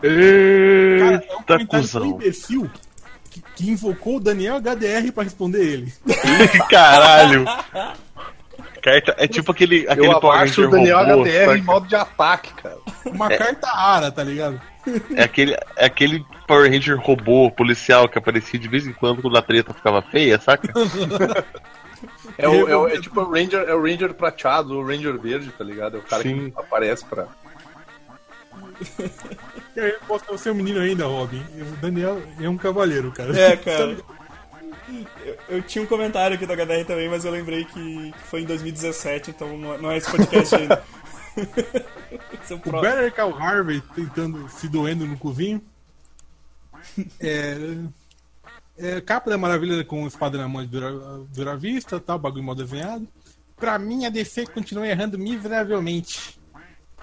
[SPEAKER 3] Cara, é um
[SPEAKER 4] Eita,
[SPEAKER 3] comentário tão
[SPEAKER 4] cuzão.
[SPEAKER 3] imbecil que, que invocou o Daniel HDR pra responder ele.
[SPEAKER 4] Caralho. Carta, é tipo aquele, aquele
[SPEAKER 2] eu
[SPEAKER 4] Power
[SPEAKER 2] abaixo o
[SPEAKER 4] Ranger
[SPEAKER 2] Daniel
[SPEAKER 4] robô,
[SPEAKER 2] HDR
[SPEAKER 4] saca?
[SPEAKER 2] em modo de ataque, cara.
[SPEAKER 3] Uma carta rara, tá ligado?
[SPEAKER 4] É aquele, é aquele Power Ranger robô policial que aparecia de vez em quando quando a treta ficava feia, saca?
[SPEAKER 2] É, o, é, o- é tipo o Ranger, é o Ranger prateado, o Ranger verde, tá ligado? É o cara
[SPEAKER 4] Sim.
[SPEAKER 2] que aparece pra.
[SPEAKER 3] E aí, posso ser o seu menino ainda, Robin. O Daniel é um cavaleiro, cara.
[SPEAKER 1] É, [laughs] cara. Eu, eu tinha um comentário aqui do HDR também, mas eu lembrei que foi em 2017, então não é- não é esse podcast ainda. [laughs] É o
[SPEAKER 3] O. Better Call Harvey tentando se doendo no cozinho. É, é, capa da maravilha com espada na mão de dura, dura vista, tal, bagulho mal desenhado. Pra mim, a DC continua errando miseravelmente.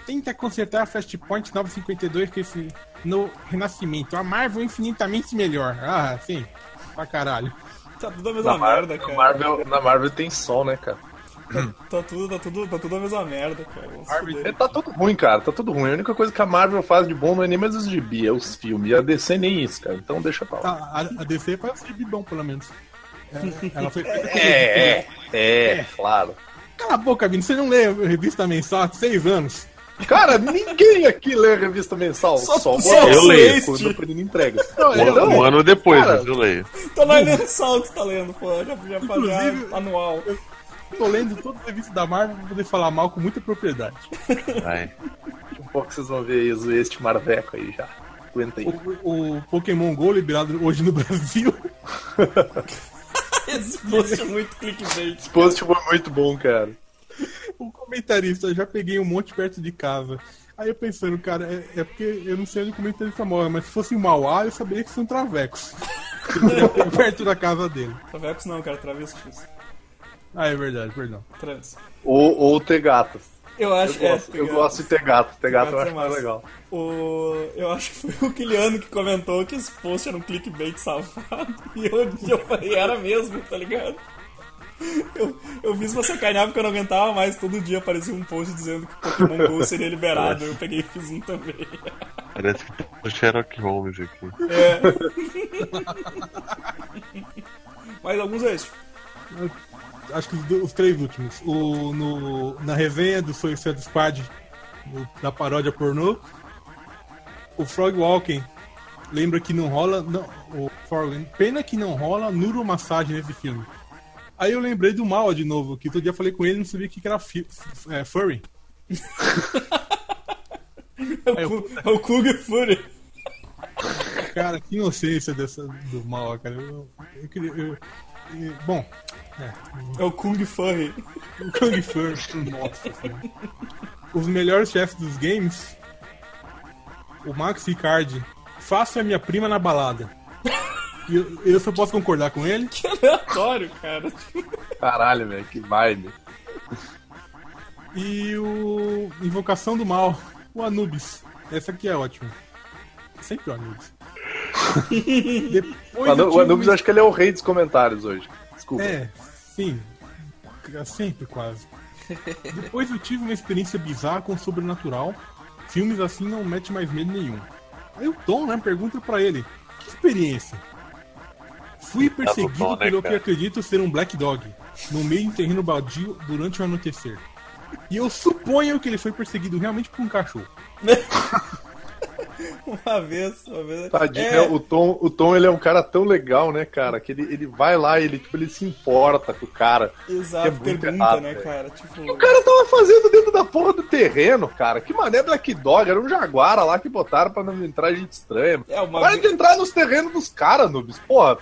[SPEAKER 3] Tenta consertar a Flashpoint 952 com esse no Renascimento. A Marvel é infinitamente melhor. Ah, sim. Pra caralho.
[SPEAKER 1] Tá tudo a mesma
[SPEAKER 2] Na, Mar-
[SPEAKER 1] merda,
[SPEAKER 2] na
[SPEAKER 1] cara.
[SPEAKER 2] Marvel, na Marvel tem sol, né, cara?
[SPEAKER 1] Tá tudo, tá, tudo, tá tudo a mesma merda, cara.
[SPEAKER 2] É, tá tudo ruim, cara, tá tudo ruim. A única coisa que a Marvel faz de bom não é nem mais os gibi, é os filmes. E a DC nem isso, cara. Então deixa pra lá.
[SPEAKER 3] Tá, a, a DC faz o gibi bom, pelo menos. É, ela foi feita com-
[SPEAKER 2] É, é, é, claro.
[SPEAKER 3] Cala a boca, Vini. Você não lê revista mensal há seis anos.
[SPEAKER 2] Cara, ninguém aqui lê a revista mensal.
[SPEAKER 1] Só-
[SPEAKER 2] Só,
[SPEAKER 1] só
[SPEAKER 4] eu
[SPEAKER 1] o
[SPEAKER 4] leio.
[SPEAKER 2] Quando o Perini entrega.
[SPEAKER 4] Um, um ano depois,
[SPEAKER 2] cara,
[SPEAKER 4] mas eu leio.
[SPEAKER 1] Tá na mensal que você tá lendo, pô. Já, já, já
[SPEAKER 3] Inclusive-
[SPEAKER 1] anual.
[SPEAKER 3] Tô lendo todas as revistas da Marvel pra poder falar mal com muita propriedade.
[SPEAKER 4] Vai.
[SPEAKER 2] Um pouco vocês vão ver aí o este marveco aí já. Aguenta aí.
[SPEAKER 3] O, o Pokémon GO liberado hoje no [laughs] Brasil. [laughs]
[SPEAKER 1] Esse post é muito clickbait.
[SPEAKER 2] Esse post foi muito bom, cara.
[SPEAKER 3] O comentarista, eu já peguei um monte perto de casa. Aí eu pensando, cara, é, é porque eu não sei onde o comentarista mora, mas se fosse em Mauá, eu saberia que são travecos. [laughs] perto da casa dele.
[SPEAKER 1] Travecos não, cara, travestis.
[SPEAKER 3] Ah, é verdade, perdão.
[SPEAKER 1] Trans.
[SPEAKER 2] Ou, ou ter gatos.
[SPEAKER 1] Eu
[SPEAKER 2] Eu
[SPEAKER 1] acho, é,
[SPEAKER 2] gosto, eu gosto de ter gato. Ter gato eu
[SPEAKER 1] gatos
[SPEAKER 2] acho
[SPEAKER 1] é
[SPEAKER 2] mais legal.
[SPEAKER 1] O... Eu acho que foi o Kiliano que comentou que esse post era um clickbait safado. [laughs] E eu, eu falei, era mesmo, tá ligado? Eu, eu fiz pra sacanear porque eu não aguentava mais. Todo dia aparecia um post dizendo que Pokémon GO seria liberado. Eu peguei e fiz um também.
[SPEAKER 4] Parece que tem o Sherlock Holmes aqui.
[SPEAKER 1] É. Mais alguns extras.
[SPEAKER 3] Acho que os, os três últimos. O, no, na resenha do Suicide Squad, do- da paródia pornô, o Frog Walking lembra que não rola. Não, o Frog, pena que não rola neuromassagem nesse filme. Aí eu lembrei do Mal de novo, que todo dia eu falei com ele e não sabia o que que era fi, é, furry. [laughs]
[SPEAKER 1] É o, é o Kug Fury.
[SPEAKER 3] Cara, que inocência dessa, do Mal, cara. Eu, eu queria. eu- eu- bom,
[SPEAKER 1] É o Kung Furry.
[SPEAKER 3] O Kung Fu, nossa senhora. Os melhores chefes dos games. O Max Ricard. Faça a minha prima na balada. E eu, eu só posso concordar com ele.
[SPEAKER 1] Que aleatório, cara.
[SPEAKER 2] Caralho, velho, que vibe.
[SPEAKER 3] E o Invocação do Mal. O Anubis. Essa aqui é ótima. Sempre o Anubis. [laughs] Depois
[SPEAKER 2] O
[SPEAKER 3] tive
[SPEAKER 2] Anubis, acho que ele é o rei dos comentários hoje. Desculpa.
[SPEAKER 3] É, sim. Sempre quase. Depois eu tive uma experiência bizarra com o sobrenatural. Filmes assim não mete mais medo nenhum. Aí o Tom, né, pergunta pra ele: Que experiência? Fui perseguido
[SPEAKER 4] Tom, né,
[SPEAKER 3] pelo que acredito ser um Black Dog, no meio de um terreno baldio durante o anoitecer. E eu suponho que ele foi perseguido realmente por um cachorro. [laughs]
[SPEAKER 1] Uma vez, uma vez.
[SPEAKER 2] Tadinho,
[SPEAKER 1] É,
[SPEAKER 2] né? o Tom, o Tom ele é um cara tão legal, né, cara? Que ele, ele vai lá e ele, tipo, ele se importa com o cara.
[SPEAKER 1] Exato,
[SPEAKER 2] é muito
[SPEAKER 1] pergunta,
[SPEAKER 2] errado,
[SPEAKER 1] né, cara? Tipo.
[SPEAKER 2] O cara tava fazendo dentro da porra do terreno, cara. Que mané Black Dog, era um jaguara lá que botaram pra não entrar gente estranha.
[SPEAKER 1] É, uma
[SPEAKER 2] Para de entrar nos terrenos dos caras, Nubes. Porra,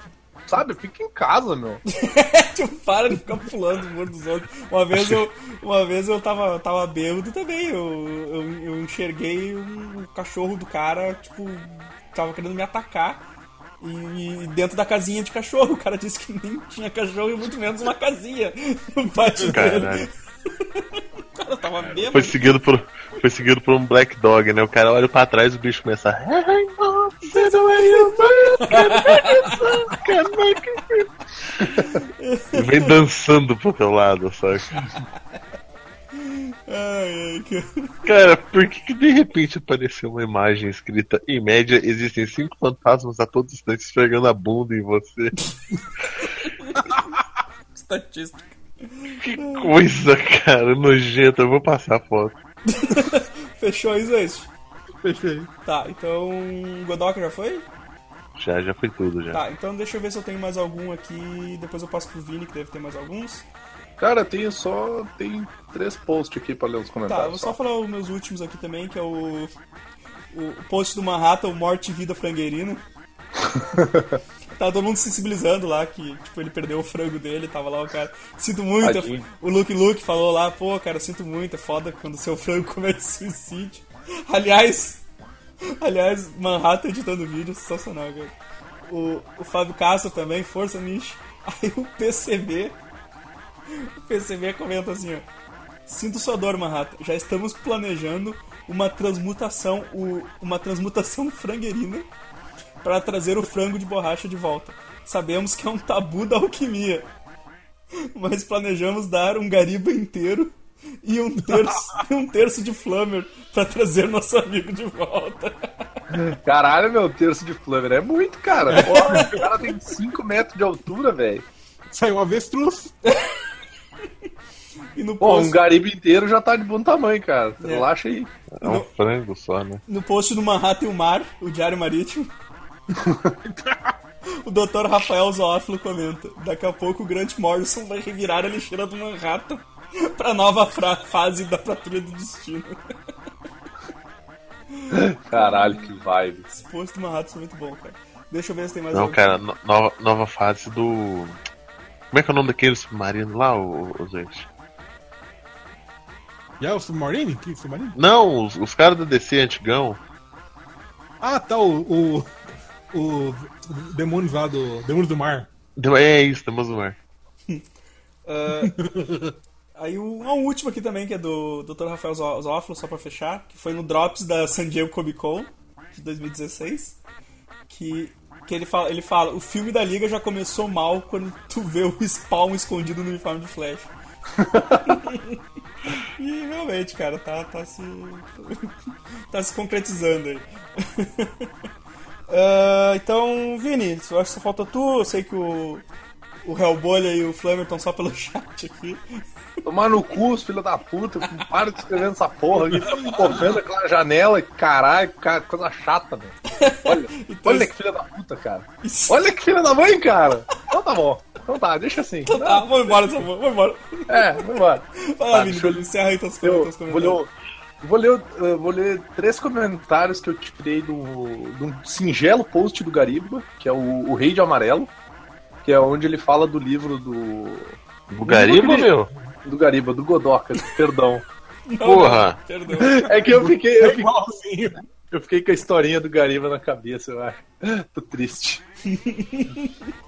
[SPEAKER 2] sabe? Fica em casa, meu. [laughs]
[SPEAKER 1] tipo, para de ficar pulando o muro dos outros. Uma vez eu, uma vez eu tava, tava bêbado também. Eu, eu, eu enxerguei um cachorro do cara, tipo, tava querendo me atacar. E, e dentro da casinha de cachorro, o cara disse que nem tinha cachorro e muito menos uma casinha [laughs] no pátio dele. O cara tava bêbado.
[SPEAKER 4] Foi seguido por, foi seguido por um Black Dog, né? O cara olha pra trás e o bicho começa a. E vem dançando pro teu lado,
[SPEAKER 1] que...
[SPEAKER 4] Cara, por que, que de repente apareceu uma imagem escrita em média existem cinco fantasmas a todos os instantes esfregando a bunda em você?
[SPEAKER 1] estatística.
[SPEAKER 4] Que coisa, cara, nojenta. Eu vou passar a foto.
[SPEAKER 1] Fechou isso, é isso?
[SPEAKER 3] Fechei.
[SPEAKER 1] Tá, então. Godoka já foi?
[SPEAKER 4] Já, já foi tudo, já.
[SPEAKER 1] Tá, então deixa eu ver se eu tenho mais algum aqui. Depois eu passo pro Vini, que deve ter mais alguns.
[SPEAKER 2] Cara, tem só. Tem três posts aqui pra ler os
[SPEAKER 1] Tá, eu
[SPEAKER 2] comentários.
[SPEAKER 1] vou só falar os meus últimos aqui também, que é o. O post do Manhattan, o Morte e Vida Frangueirina. [laughs] Tava todo mundo sensibilizando lá que, tipo, ele perdeu o frango dele, tava lá o cara. Sinto muito.
[SPEAKER 2] Tadinho.
[SPEAKER 1] O Luke Luke falou lá, pô, cara, sinto muito, é foda quando seu frango [laughs] comete suicídio. Aliás, aliás, Manhattan editando vídeo, sensacional, cara. O, o Fábio Castro também, força nicho. Aí o PCB. O PCB comenta assim, ó. Sinto sua dor, Manhattan. Já estamos planejando uma transmutação, o- uma transmutação [laughs] frangueirina para trazer o frango de borracha de volta. Sabemos que é um tabu da alquimia, mas planejamos dar um gariba inteiro e um terço, e [laughs] um terço de flammer para trazer nosso amigo de volta.
[SPEAKER 2] Caralho, meu, terço de Flammer é muito, cara. Porra, o cara tem 5 metros de altura, velho.
[SPEAKER 3] Saiu um avestruz.
[SPEAKER 1] E no
[SPEAKER 2] Pô, um
[SPEAKER 1] post,
[SPEAKER 2] garibo inteiro já tá de bom tamanho, cara.
[SPEAKER 1] É.
[SPEAKER 2] Relaxa aí.
[SPEAKER 4] É um frango só, né?
[SPEAKER 1] no post do Manhattan e o Mar, o Diário Marítimo, [laughs] o Dr. Rafael Zoófilo comenta: Daqui a pouco o Grant Morrison vai revirar a lixeira do Manhattan [laughs] pra nova fra- fase da Patrulha do Destino.
[SPEAKER 2] Caralho, que vibe.
[SPEAKER 1] Esse post do Manhattan é muito bom, cara. Deixa eu ver se tem mais
[SPEAKER 4] Não,
[SPEAKER 1] algum.
[SPEAKER 4] cara, no- nova, nova fase do. Como é que é o nome daquele submarino lá, o, o gente?
[SPEAKER 3] E é o Submarine? Que Submarine?
[SPEAKER 4] Não, os, os caras da DC antigão.
[SPEAKER 3] Ah, tá, o. o, o Demônios lá do. Demônios do Mar.
[SPEAKER 4] É isso, temos o mar. [laughs]
[SPEAKER 1] Aí o- uma última aqui também, que é do Dr. Rafael Zófilo, só pra fechar, que foi no Drops da San Diego Comic Con de 2016. Que, que ele, fala, ele fala: o filme da Liga já começou mal quando tu vê o Spawn escondido no uniforme de Flash. [laughs] e realmente, cara, tá, tá se. tá se concretizando aí. [laughs] Ah, então, Vini, eu acho que só falta tu. Eu sei que o, o Hellbolha e o Flammer estão só pelo [laughs] chat aqui.
[SPEAKER 2] Tomar no cu, os filhos da puta. Para de escrever essa porra aqui. Tá correndo aquela janela e caralho, cara, coisa chata, velho. Olha, [laughs]
[SPEAKER 1] Então,
[SPEAKER 2] olha que filha da puta, cara.
[SPEAKER 1] Isso.
[SPEAKER 2] Olha que filha da mãe, cara. Então tá bom. Então tá, deixa assim.
[SPEAKER 1] Então tá, vamos embora, Samuel, vamos embora.
[SPEAKER 2] É, vamos embora. [laughs]
[SPEAKER 1] Lá,
[SPEAKER 2] Tá,
[SPEAKER 1] Vini,
[SPEAKER 2] eu-
[SPEAKER 1] encerra aí teus,
[SPEAKER 2] Eu
[SPEAKER 1] teus
[SPEAKER 2] vou ler, vou, ler, vou ler três comentários que eu tirei do, de um singelo post do Gariba, que é o, o Rei de Amarelo, que é onde ele fala do livro do.
[SPEAKER 4] O Gariba, meu?
[SPEAKER 2] Do Gariba, do Godoka, perdão.
[SPEAKER 1] Não,
[SPEAKER 4] Porra.
[SPEAKER 1] não, Perdão.
[SPEAKER 2] É que eu fiquei, eu
[SPEAKER 3] É
[SPEAKER 2] fiquei,
[SPEAKER 3] igualzinho.
[SPEAKER 2] eu fiquei com a historinha do Gariba na cabeça, eu acho. Tô triste.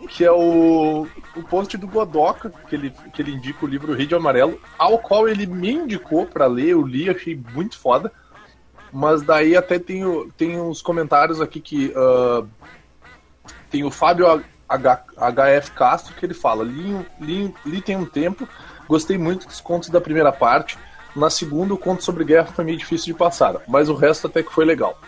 [SPEAKER 2] que é o, o post do Godoka, que ele, que ele indica o livro Rei de Amarelo, ao qual ele me indicou pra ler, eu li, achei muito foda. Mas daí até tem, tem uns comentários aqui que. ah, tem o Fábio H, HF Castro que ele fala: li, li, li tem um tempo, gostei muito dos contos da primeira parte. Na segunda, o conto sobre guerra foi meio difícil de passar, mas o resto até que foi legal.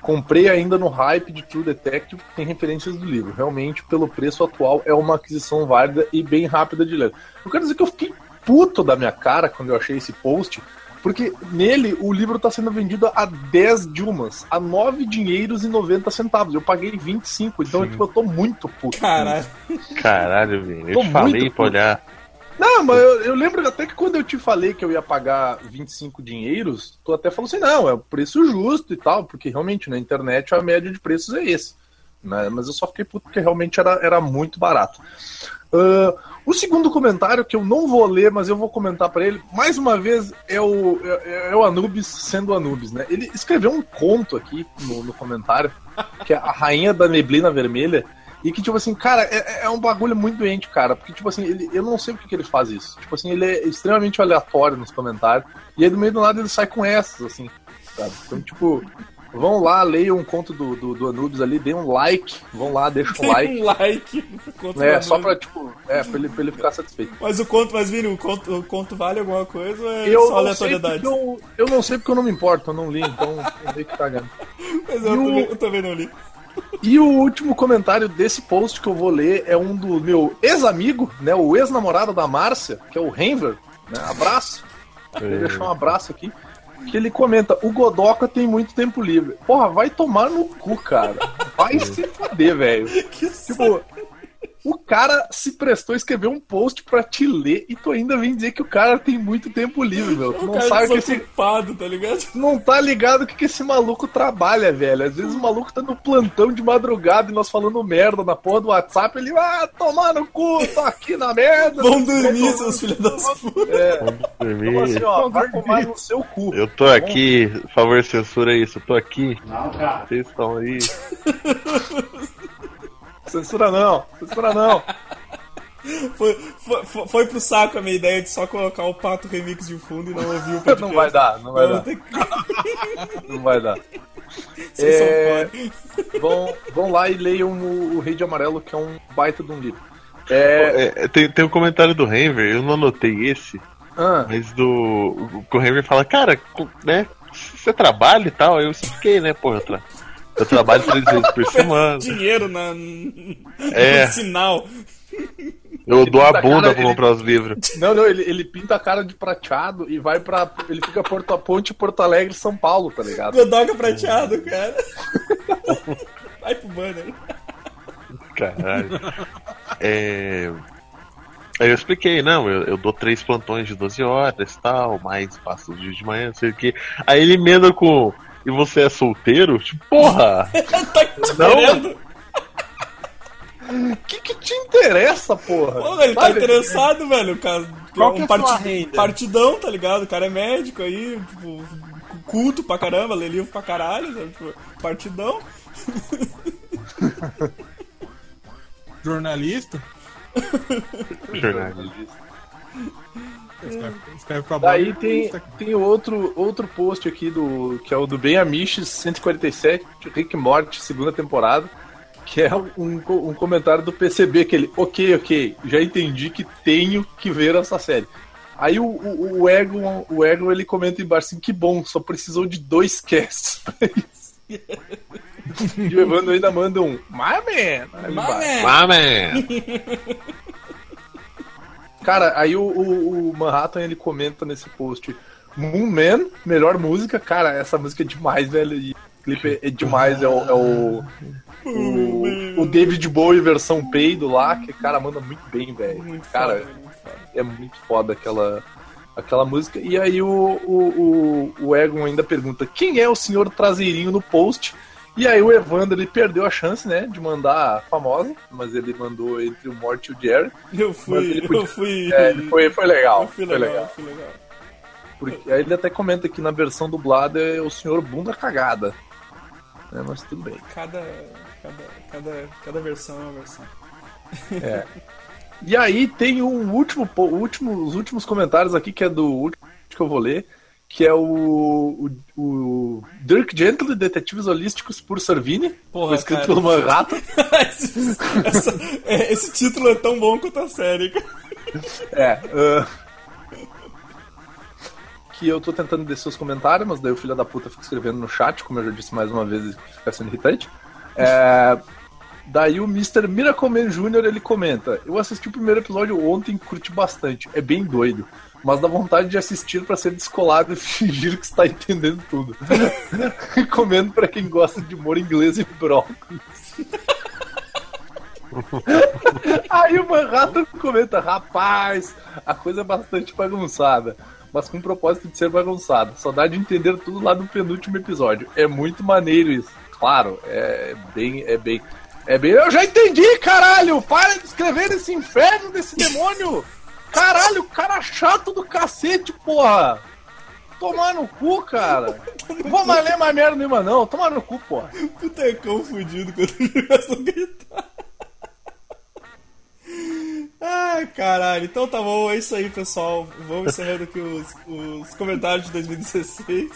[SPEAKER 2] Comprei ainda no hype de True Detective, que tem referências do livro. Realmente, pelo preço atual, é uma aquisição válida e bem rápida de ler. Eu quero dizer que eu fiquei puto da minha cara quando eu achei esse post, Porque nele o livro tá sendo vendido a 10 Dilmas, a 9 dinheiros e 90 centavos. Eu paguei 25, então tipo, eu tô muito puto.
[SPEAKER 1] Caralho.
[SPEAKER 4] Caralho, velho. Eu te falei pra olhar.
[SPEAKER 2] Não, mas eu, eu lembro até que quando eu te falei que eu ia pagar 25 dinheiros, tu até falou assim, não, é o preço justo e tal, porque realmente na internet a média de preços é esse. Né? Mas eu só fiquei puto porque realmente era, era muito barato. Ah, o segundo comentário, que eu não vou ler, mas eu vou comentar pra ele, mais uma vez é o, é, é o Anubis sendo Anubis, né? Ele escreveu um conto aqui no, no comentário, que é a Rainha da Neblina Vermelha, e que, tipo assim, cara, é, é um bagulho muito doente, cara. Porque, tipo assim, ele, eu não sei por que ele faz isso. Tipo assim, ele é extremamente aleatório nos comentários. E aí, do meio do nada, ele sai com essas, assim, sabe? Então, tipo, vão lá, leiam um conto do, do, do Anubis ali, dêem um like. Vão lá, deixa um like.
[SPEAKER 1] um like.
[SPEAKER 2] É, só pra, tipo, é, pra ele, pra ele ficar satisfeito.
[SPEAKER 1] Mas o conto, mas Vini, o conto, o conto vale alguma coisa ou é
[SPEAKER 2] Eu
[SPEAKER 1] só
[SPEAKER 2] não, sei
[SPEAKER 1] aleatoriedade?
[SPEAKER 2] porque eu, eu não sei porque eu não me importo, eu não li, então eu meio que cagando. [laughs]
[SPEAKER 1] Mas eu,
[SPEAKER 2] E
[SPEAKER 1] também, eu também não li.
[SPEAKER 2] E o último comentário desse post que eu vou ler é um do meu ex-amigo, né? O ex-namorado da Márcia, que é o Renver, né? Abraço. Vou deixar um abraço aqui. Que ele comenta: o Godoka tem muito tempo livre. Porra, vai tomar no cu, cara. Vai se foder, velho. [laughs]
[SPEAKER 1] Que
[SPEAKER 2] Tipo, o cara se prestou a escrever um post pra te ler e tu ainda vem dizer que o cara tem muito tempo livre, meu. Tu
[SPEAKER 1] o
[SPEAKER 2] não
[SPEAKER 1] cara
[SPEAKER 2] sabe que esse
[SPEAKER 1] tá ligado?
[SPEAKER 2] não tá ligado o que, que esse maluco trabalha, velho. Às vezes o maluco tá no plantão de madrugada e nós falando merda na porra do WhatsApp, ele, ah, tomar no cu, tô aqui na merda.
[SPEAKER 1] Vão dormir, seus filhos das putas.
[SPEAKER 2] É,
[SPEAKER 4] Dormir.
[SPEAKER 2] então assim, ó, vai tomar no seu cu.
[SPEAKER 4] Eu tô aqui, por favor, censura isso. Eu tô aqui.
[SPEAKER 5] Não, cara.
[SPEAKER 4] Vocês estão aí. [laughs]
[SPEAKER 2] Censura não, censura não.
[SPEAKER 1] Foi, foi, foi- pro saco a minha ideia de só colocar o Pato Remix de fundo e não ouvir o podcast.
[SPEAKER 2] Não vai dar, não vai
[SPEAKER 1] Não,
[SPEAKER 2] dar,
[SPEAKER 1] tem [laughs]
[SPEAKER 2] não vai dar.
[SPEAKER 1] Vocês
[SPEAKER 2] É,
[SPEAKER 1] são foda.
[SPEAKER 2] vão, vão lá e leiam o, o Rei de Amarelo, que é um baita de um livro. É,
[SPEAKER 4] É, tem, tem um comentário do Henry, eu não anotei esse,
[SPEAKER 2] ah,
[SPEAKER 4] mas do. O o Henry fala, cara, né? Você trabalha e tal? Eu expliquei, né, porra, eu, tra- eu trabalho três vezes por [laughs] semana.
[SPEAKER 1] Dinheiro na,
[SPEAKER 4] É.
[SPEAKER 1] no sinal.
[SPEAKER 4] Eu dou a
[SPEAKER 2] Cara,
[SPEAKER 4] bunda pra
[SPEAKER 2] ele-
[SPEAKER 4] comprar os livros.
[SPEAKER 2] não, não, ele, ele pinta a cara de prateado e vai pra. Ele fica Porto, Ponte, Porto Alegre, São Paulo, tá ligado?
[SPEAKER 1] Godoka prateado, cara. Vai pro banner.
[SPEAKER 4] Caralho. É. Aí eu expliquei, não, eu, eu dou três plantões de 12 horas e tal, mais passo os dias de manhã, não sei o que. Aí ele emenda com. E você é solteiro? Tipo, porra! [laughs]
[SPEAKER 1] tá te
[SPEAKER 2] Não.
[SPEAKER 1] querendo?
[SPEAKER 2] O [laughs] que, que te interessa, porra?
[SPEAKER 1] Pô, ele tá interessado, velho. Cara,
[SPEAKER 3] Qual que é
[SPEAKER 1] um
[SPEAKER 3] a sua
[SPEAKER 1] parti-
[SPEAKER 3] renda?
[SPEAKER 1] partidão, tá ligado? O cara é médico aí, tipo, culto pra caramba, lê livro pra caralho, sabe? Tipo, partidão.
[SPEAKER 3] Jornalista.
[SPEAKER 4] Jornalista.
[SPEAKER 3] Escreve, escreve pra baixo.
[SPEAKER 2] tem, tem outro, outro post aqui do que é o do Ben Amiches 147, de Rick Morty, segunda temporada, que é um, um comentário do PCB que ele, ok, ok, já entendi que tenho que ver essa série. Aí o, o, o Egon, o Egon ele comenta embaixo assim, que bom, só precisou de dois casts [laughs] pra isso. e o Evandro ainda manda um, my man! Aí embaixo.
[SPEAKER 4] Ah, man!
[SPEAKER 2] Cara, aí o, o- o Manhattan ele comenta nesse post Moon Man, melhor música. Cara, essa música é demais, velho. E o clipe é, demais. É o, é o, o, o David Bowie versão peido lá, que cara manda muito bem, velho. Cara, é muito foda aquela, aquela música. E aí o, o, o, o Egon ainda pergunta quem é o senhor traseirinho no post. E aí o Evandro ele perdeu a chance, né, de mandar a famosa, mas ele mandou entre o Morty e o Jerry.
[SPEAKER 1] Eu fui,
[SPEAKER 2] ele podia-
[SPEAKER 1] eu fui.
[SPEAKER 2] É, ele foi, foi legal.
[SPEAKER 1] fui
[SPEAKER 2] foi
[SPEAKER 1] legal,
[SPEAKER 2] legal.
[SPEAKER 1] eu fui legal.
[SPEAKER 2] Porque aí ele até comenta que na versão dublada é o senhor bunda cagada. É, mas tudo bem.
[SPEAKER 1] Cada, cada, cada, cada versão é uma versão.
[SPEAKER 2] E aí tem um último, último, os últimos comentários aqui, que é do último que eu vou ler, que é o, o, o Dirk Gently, Detetives Holísticos por Servini.
[SPEAKER 1] Porra,
[SPEAKER 2] escrito
[SPEAKER 1] cara.
[SPEAKER 2] pelo Manhattan. [laughs]
[SPEAKER 1] esse, essa- é, esse título é tão bom quanto a série.
[SPEAKER 2] É. ah, que eu tô tentando descer os comentários, mas daí o filho da puta fica escrevendo no chat, como eu já disse mais uma vez, fica sendo irritante. É, daí o Mr. Miracle Man Jr. ele comenta: Eu assisti o primeiro episódio ontem curti bastante. É bem doido. Mas dá vontade de assistir pra ser descolado e [laughs] fingir que está entendendo tudo. [laughs] Recomendo pra quem gosta de humor inglês e brócolis. [laughs] Aí o Manhattan comenta, rapaz, a coisa é bastante bagunçada, mas com o propósito de ser bagunçada. Só dá de entender tudo lá no penúltimo episódio. É muito maneiro isso. Claro, é bem, é bem. É bem. Eu já entendi, caralho! Para de escrever esse inferno desse demônio! Caralho, cara chato do cacete, porra! Tomar no cu, cara! Não vou mais ler mais merda nenhuma, não. Tomar no cu, porra.
[SPEAKER 1] Putecão fudido quando começam a gritar. Ai, caralho. Então tá bom, é isso aí, pessoal. Vamos encerrando aqui os, os comentários de 2016.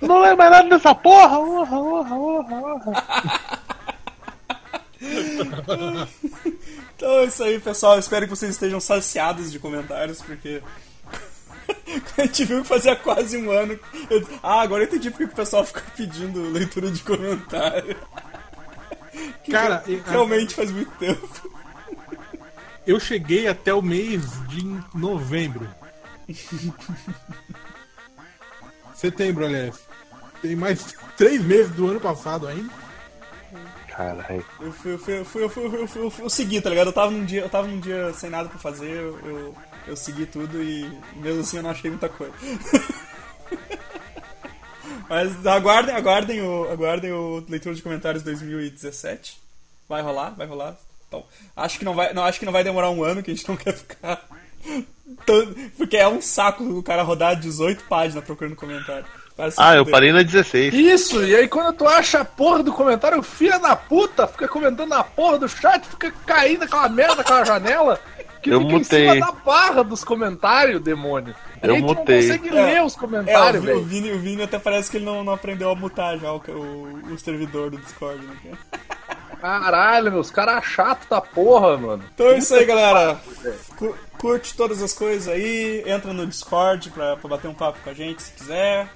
[SPEAKER 4] Não lembro mais nada dessa porra! Orra, orra, orra, orra. [laughs]
[SPEAKER 1] Então é isso aí, pessoal. Espero que vocês estejam saciados de comentários, porque. [laughs] A gente viu que fazia quase um ano. eu- Ah, agora eu entendi porque que o pessoal fica pedindo leitura de comentário. [laughs] Que
[SPEAKER 3] Cara,
[SPEAKER 1] re- realmente faz muito tempo.
[SPEAKER 3] Eu cheguei até o mês de novembro. [laughs] Setembro, aliás. Tem mais três meses do ano passado ainda.
[SPEAKER 1] Eu fui, eu fui, eu fui, eu fui, eu fui, eu fui- eu segui, tá ligado? Eu tava num dia, eu tava num dia sem nada pra fazer, eu, eu, eu segui tudo e mesmo assim eu não achei muita coisa. [laughs] Mas aguardem, aguardem o, aguardem o leitura de comentários 2017. Vai rolar, vai rolar. Então, acho que não vai, não acho que não vai demorar um ano, que a gente não quer ficar [laughs] porque é um saco o cara rodar 18 páginas procurando comentário.
[SPEAKER 4] Ah, eu parei na 16.
[SPEAKER 2] Isso, e aí quando tu acha a porra do comentário, filha da puta, fica comentando na porra do chat, fica caindo aquela merda daquela janela, que
[SPEAKER 4] Eu
[SPEAKER 2] fica
[SPEAKER 4] mutei.
[SPEAKER 2] em cima da barra dos comentários, demônio.
[SPEAKER 4] Eu
[SPEAKER 2] a gente
[SPEAKER 4] mutei.
[SPEAKER 2] não consegue
[SPEAKER 1] É.
[SPEAKER 2] ler os
[SPEAKER 1] É,
[SPEAKER 2] comentários,
[SPEAKER 1] o, Vi- o,
[SPEAKER 2] velho.
[SPEAKER 1] Vini, o Vini até parece que ele não, não aprendeu a mutar já o, o, o servidor do Discord, né? cara?
[SPEAKER 2] Caralho, meu, os caras chato da porra, mano.
[SPEAKER 1] Então é isso aí, galera. Cu- Curte todas as coisas aí, entra no Discord pra, pra bater um papo com a gente se quiser.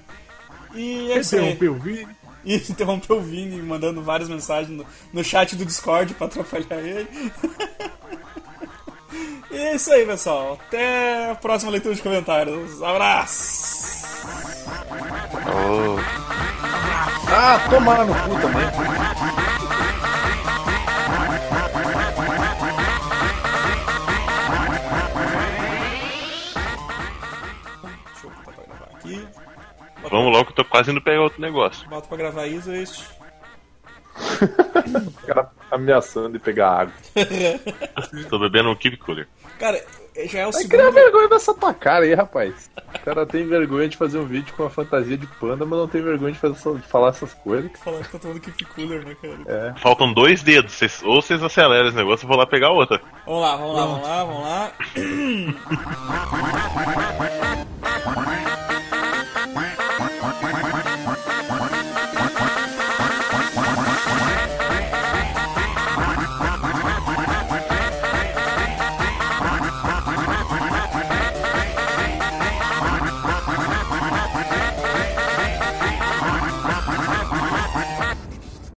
[SPEAKER 1] E é isso aí.
[SPEAKER 3] Interrompeu o. [laughs]
[SPEAKER 1] E interrompeu o Vini mandando várias mensagens no, no chat do Discord pra atrapalhar ele. [laughs] e é isso aí, pessoal. Até a próxima leitura de comentários. Abraço!
[SPEAKER 4] Oh.
[SPEAKER 2] Ah, tomar no cu também.
[SPEAKER 4] Vamos logo que eu tô quase indo pegar outro negócio.
[SPEAKER 1] Bota pra gravar isso, é isso. [laughs]
[SPEAKER 2] O cara ameaçando de pegar água. [laughs]
[SPEAKER 4] Tô bebendo um Keep Cooler.
[SPEAKER 1] Cara, já é o
[SPEAKER 2] Vai criar
[SPEAKER 1] segundo.
[SPEAKER 2] vergonha dessa tua cara aí, rapaz. O cara tem vergonha de fazer um vídeo com a fantasia de panda, mas não tem vergonha de, fazer de falar essas coisas.
[SPEAKER 1] Falar que tá tomando keep cooler, né, cara?
[SPEAKER 4] Faltam dois dedos. Vocês- ou vocês aceleram esse negócio, eu vou lá pegar outra.
[SPEAKER 1] Vamos lá, vamos lá, vamos lá, vamos lá. [clears throat]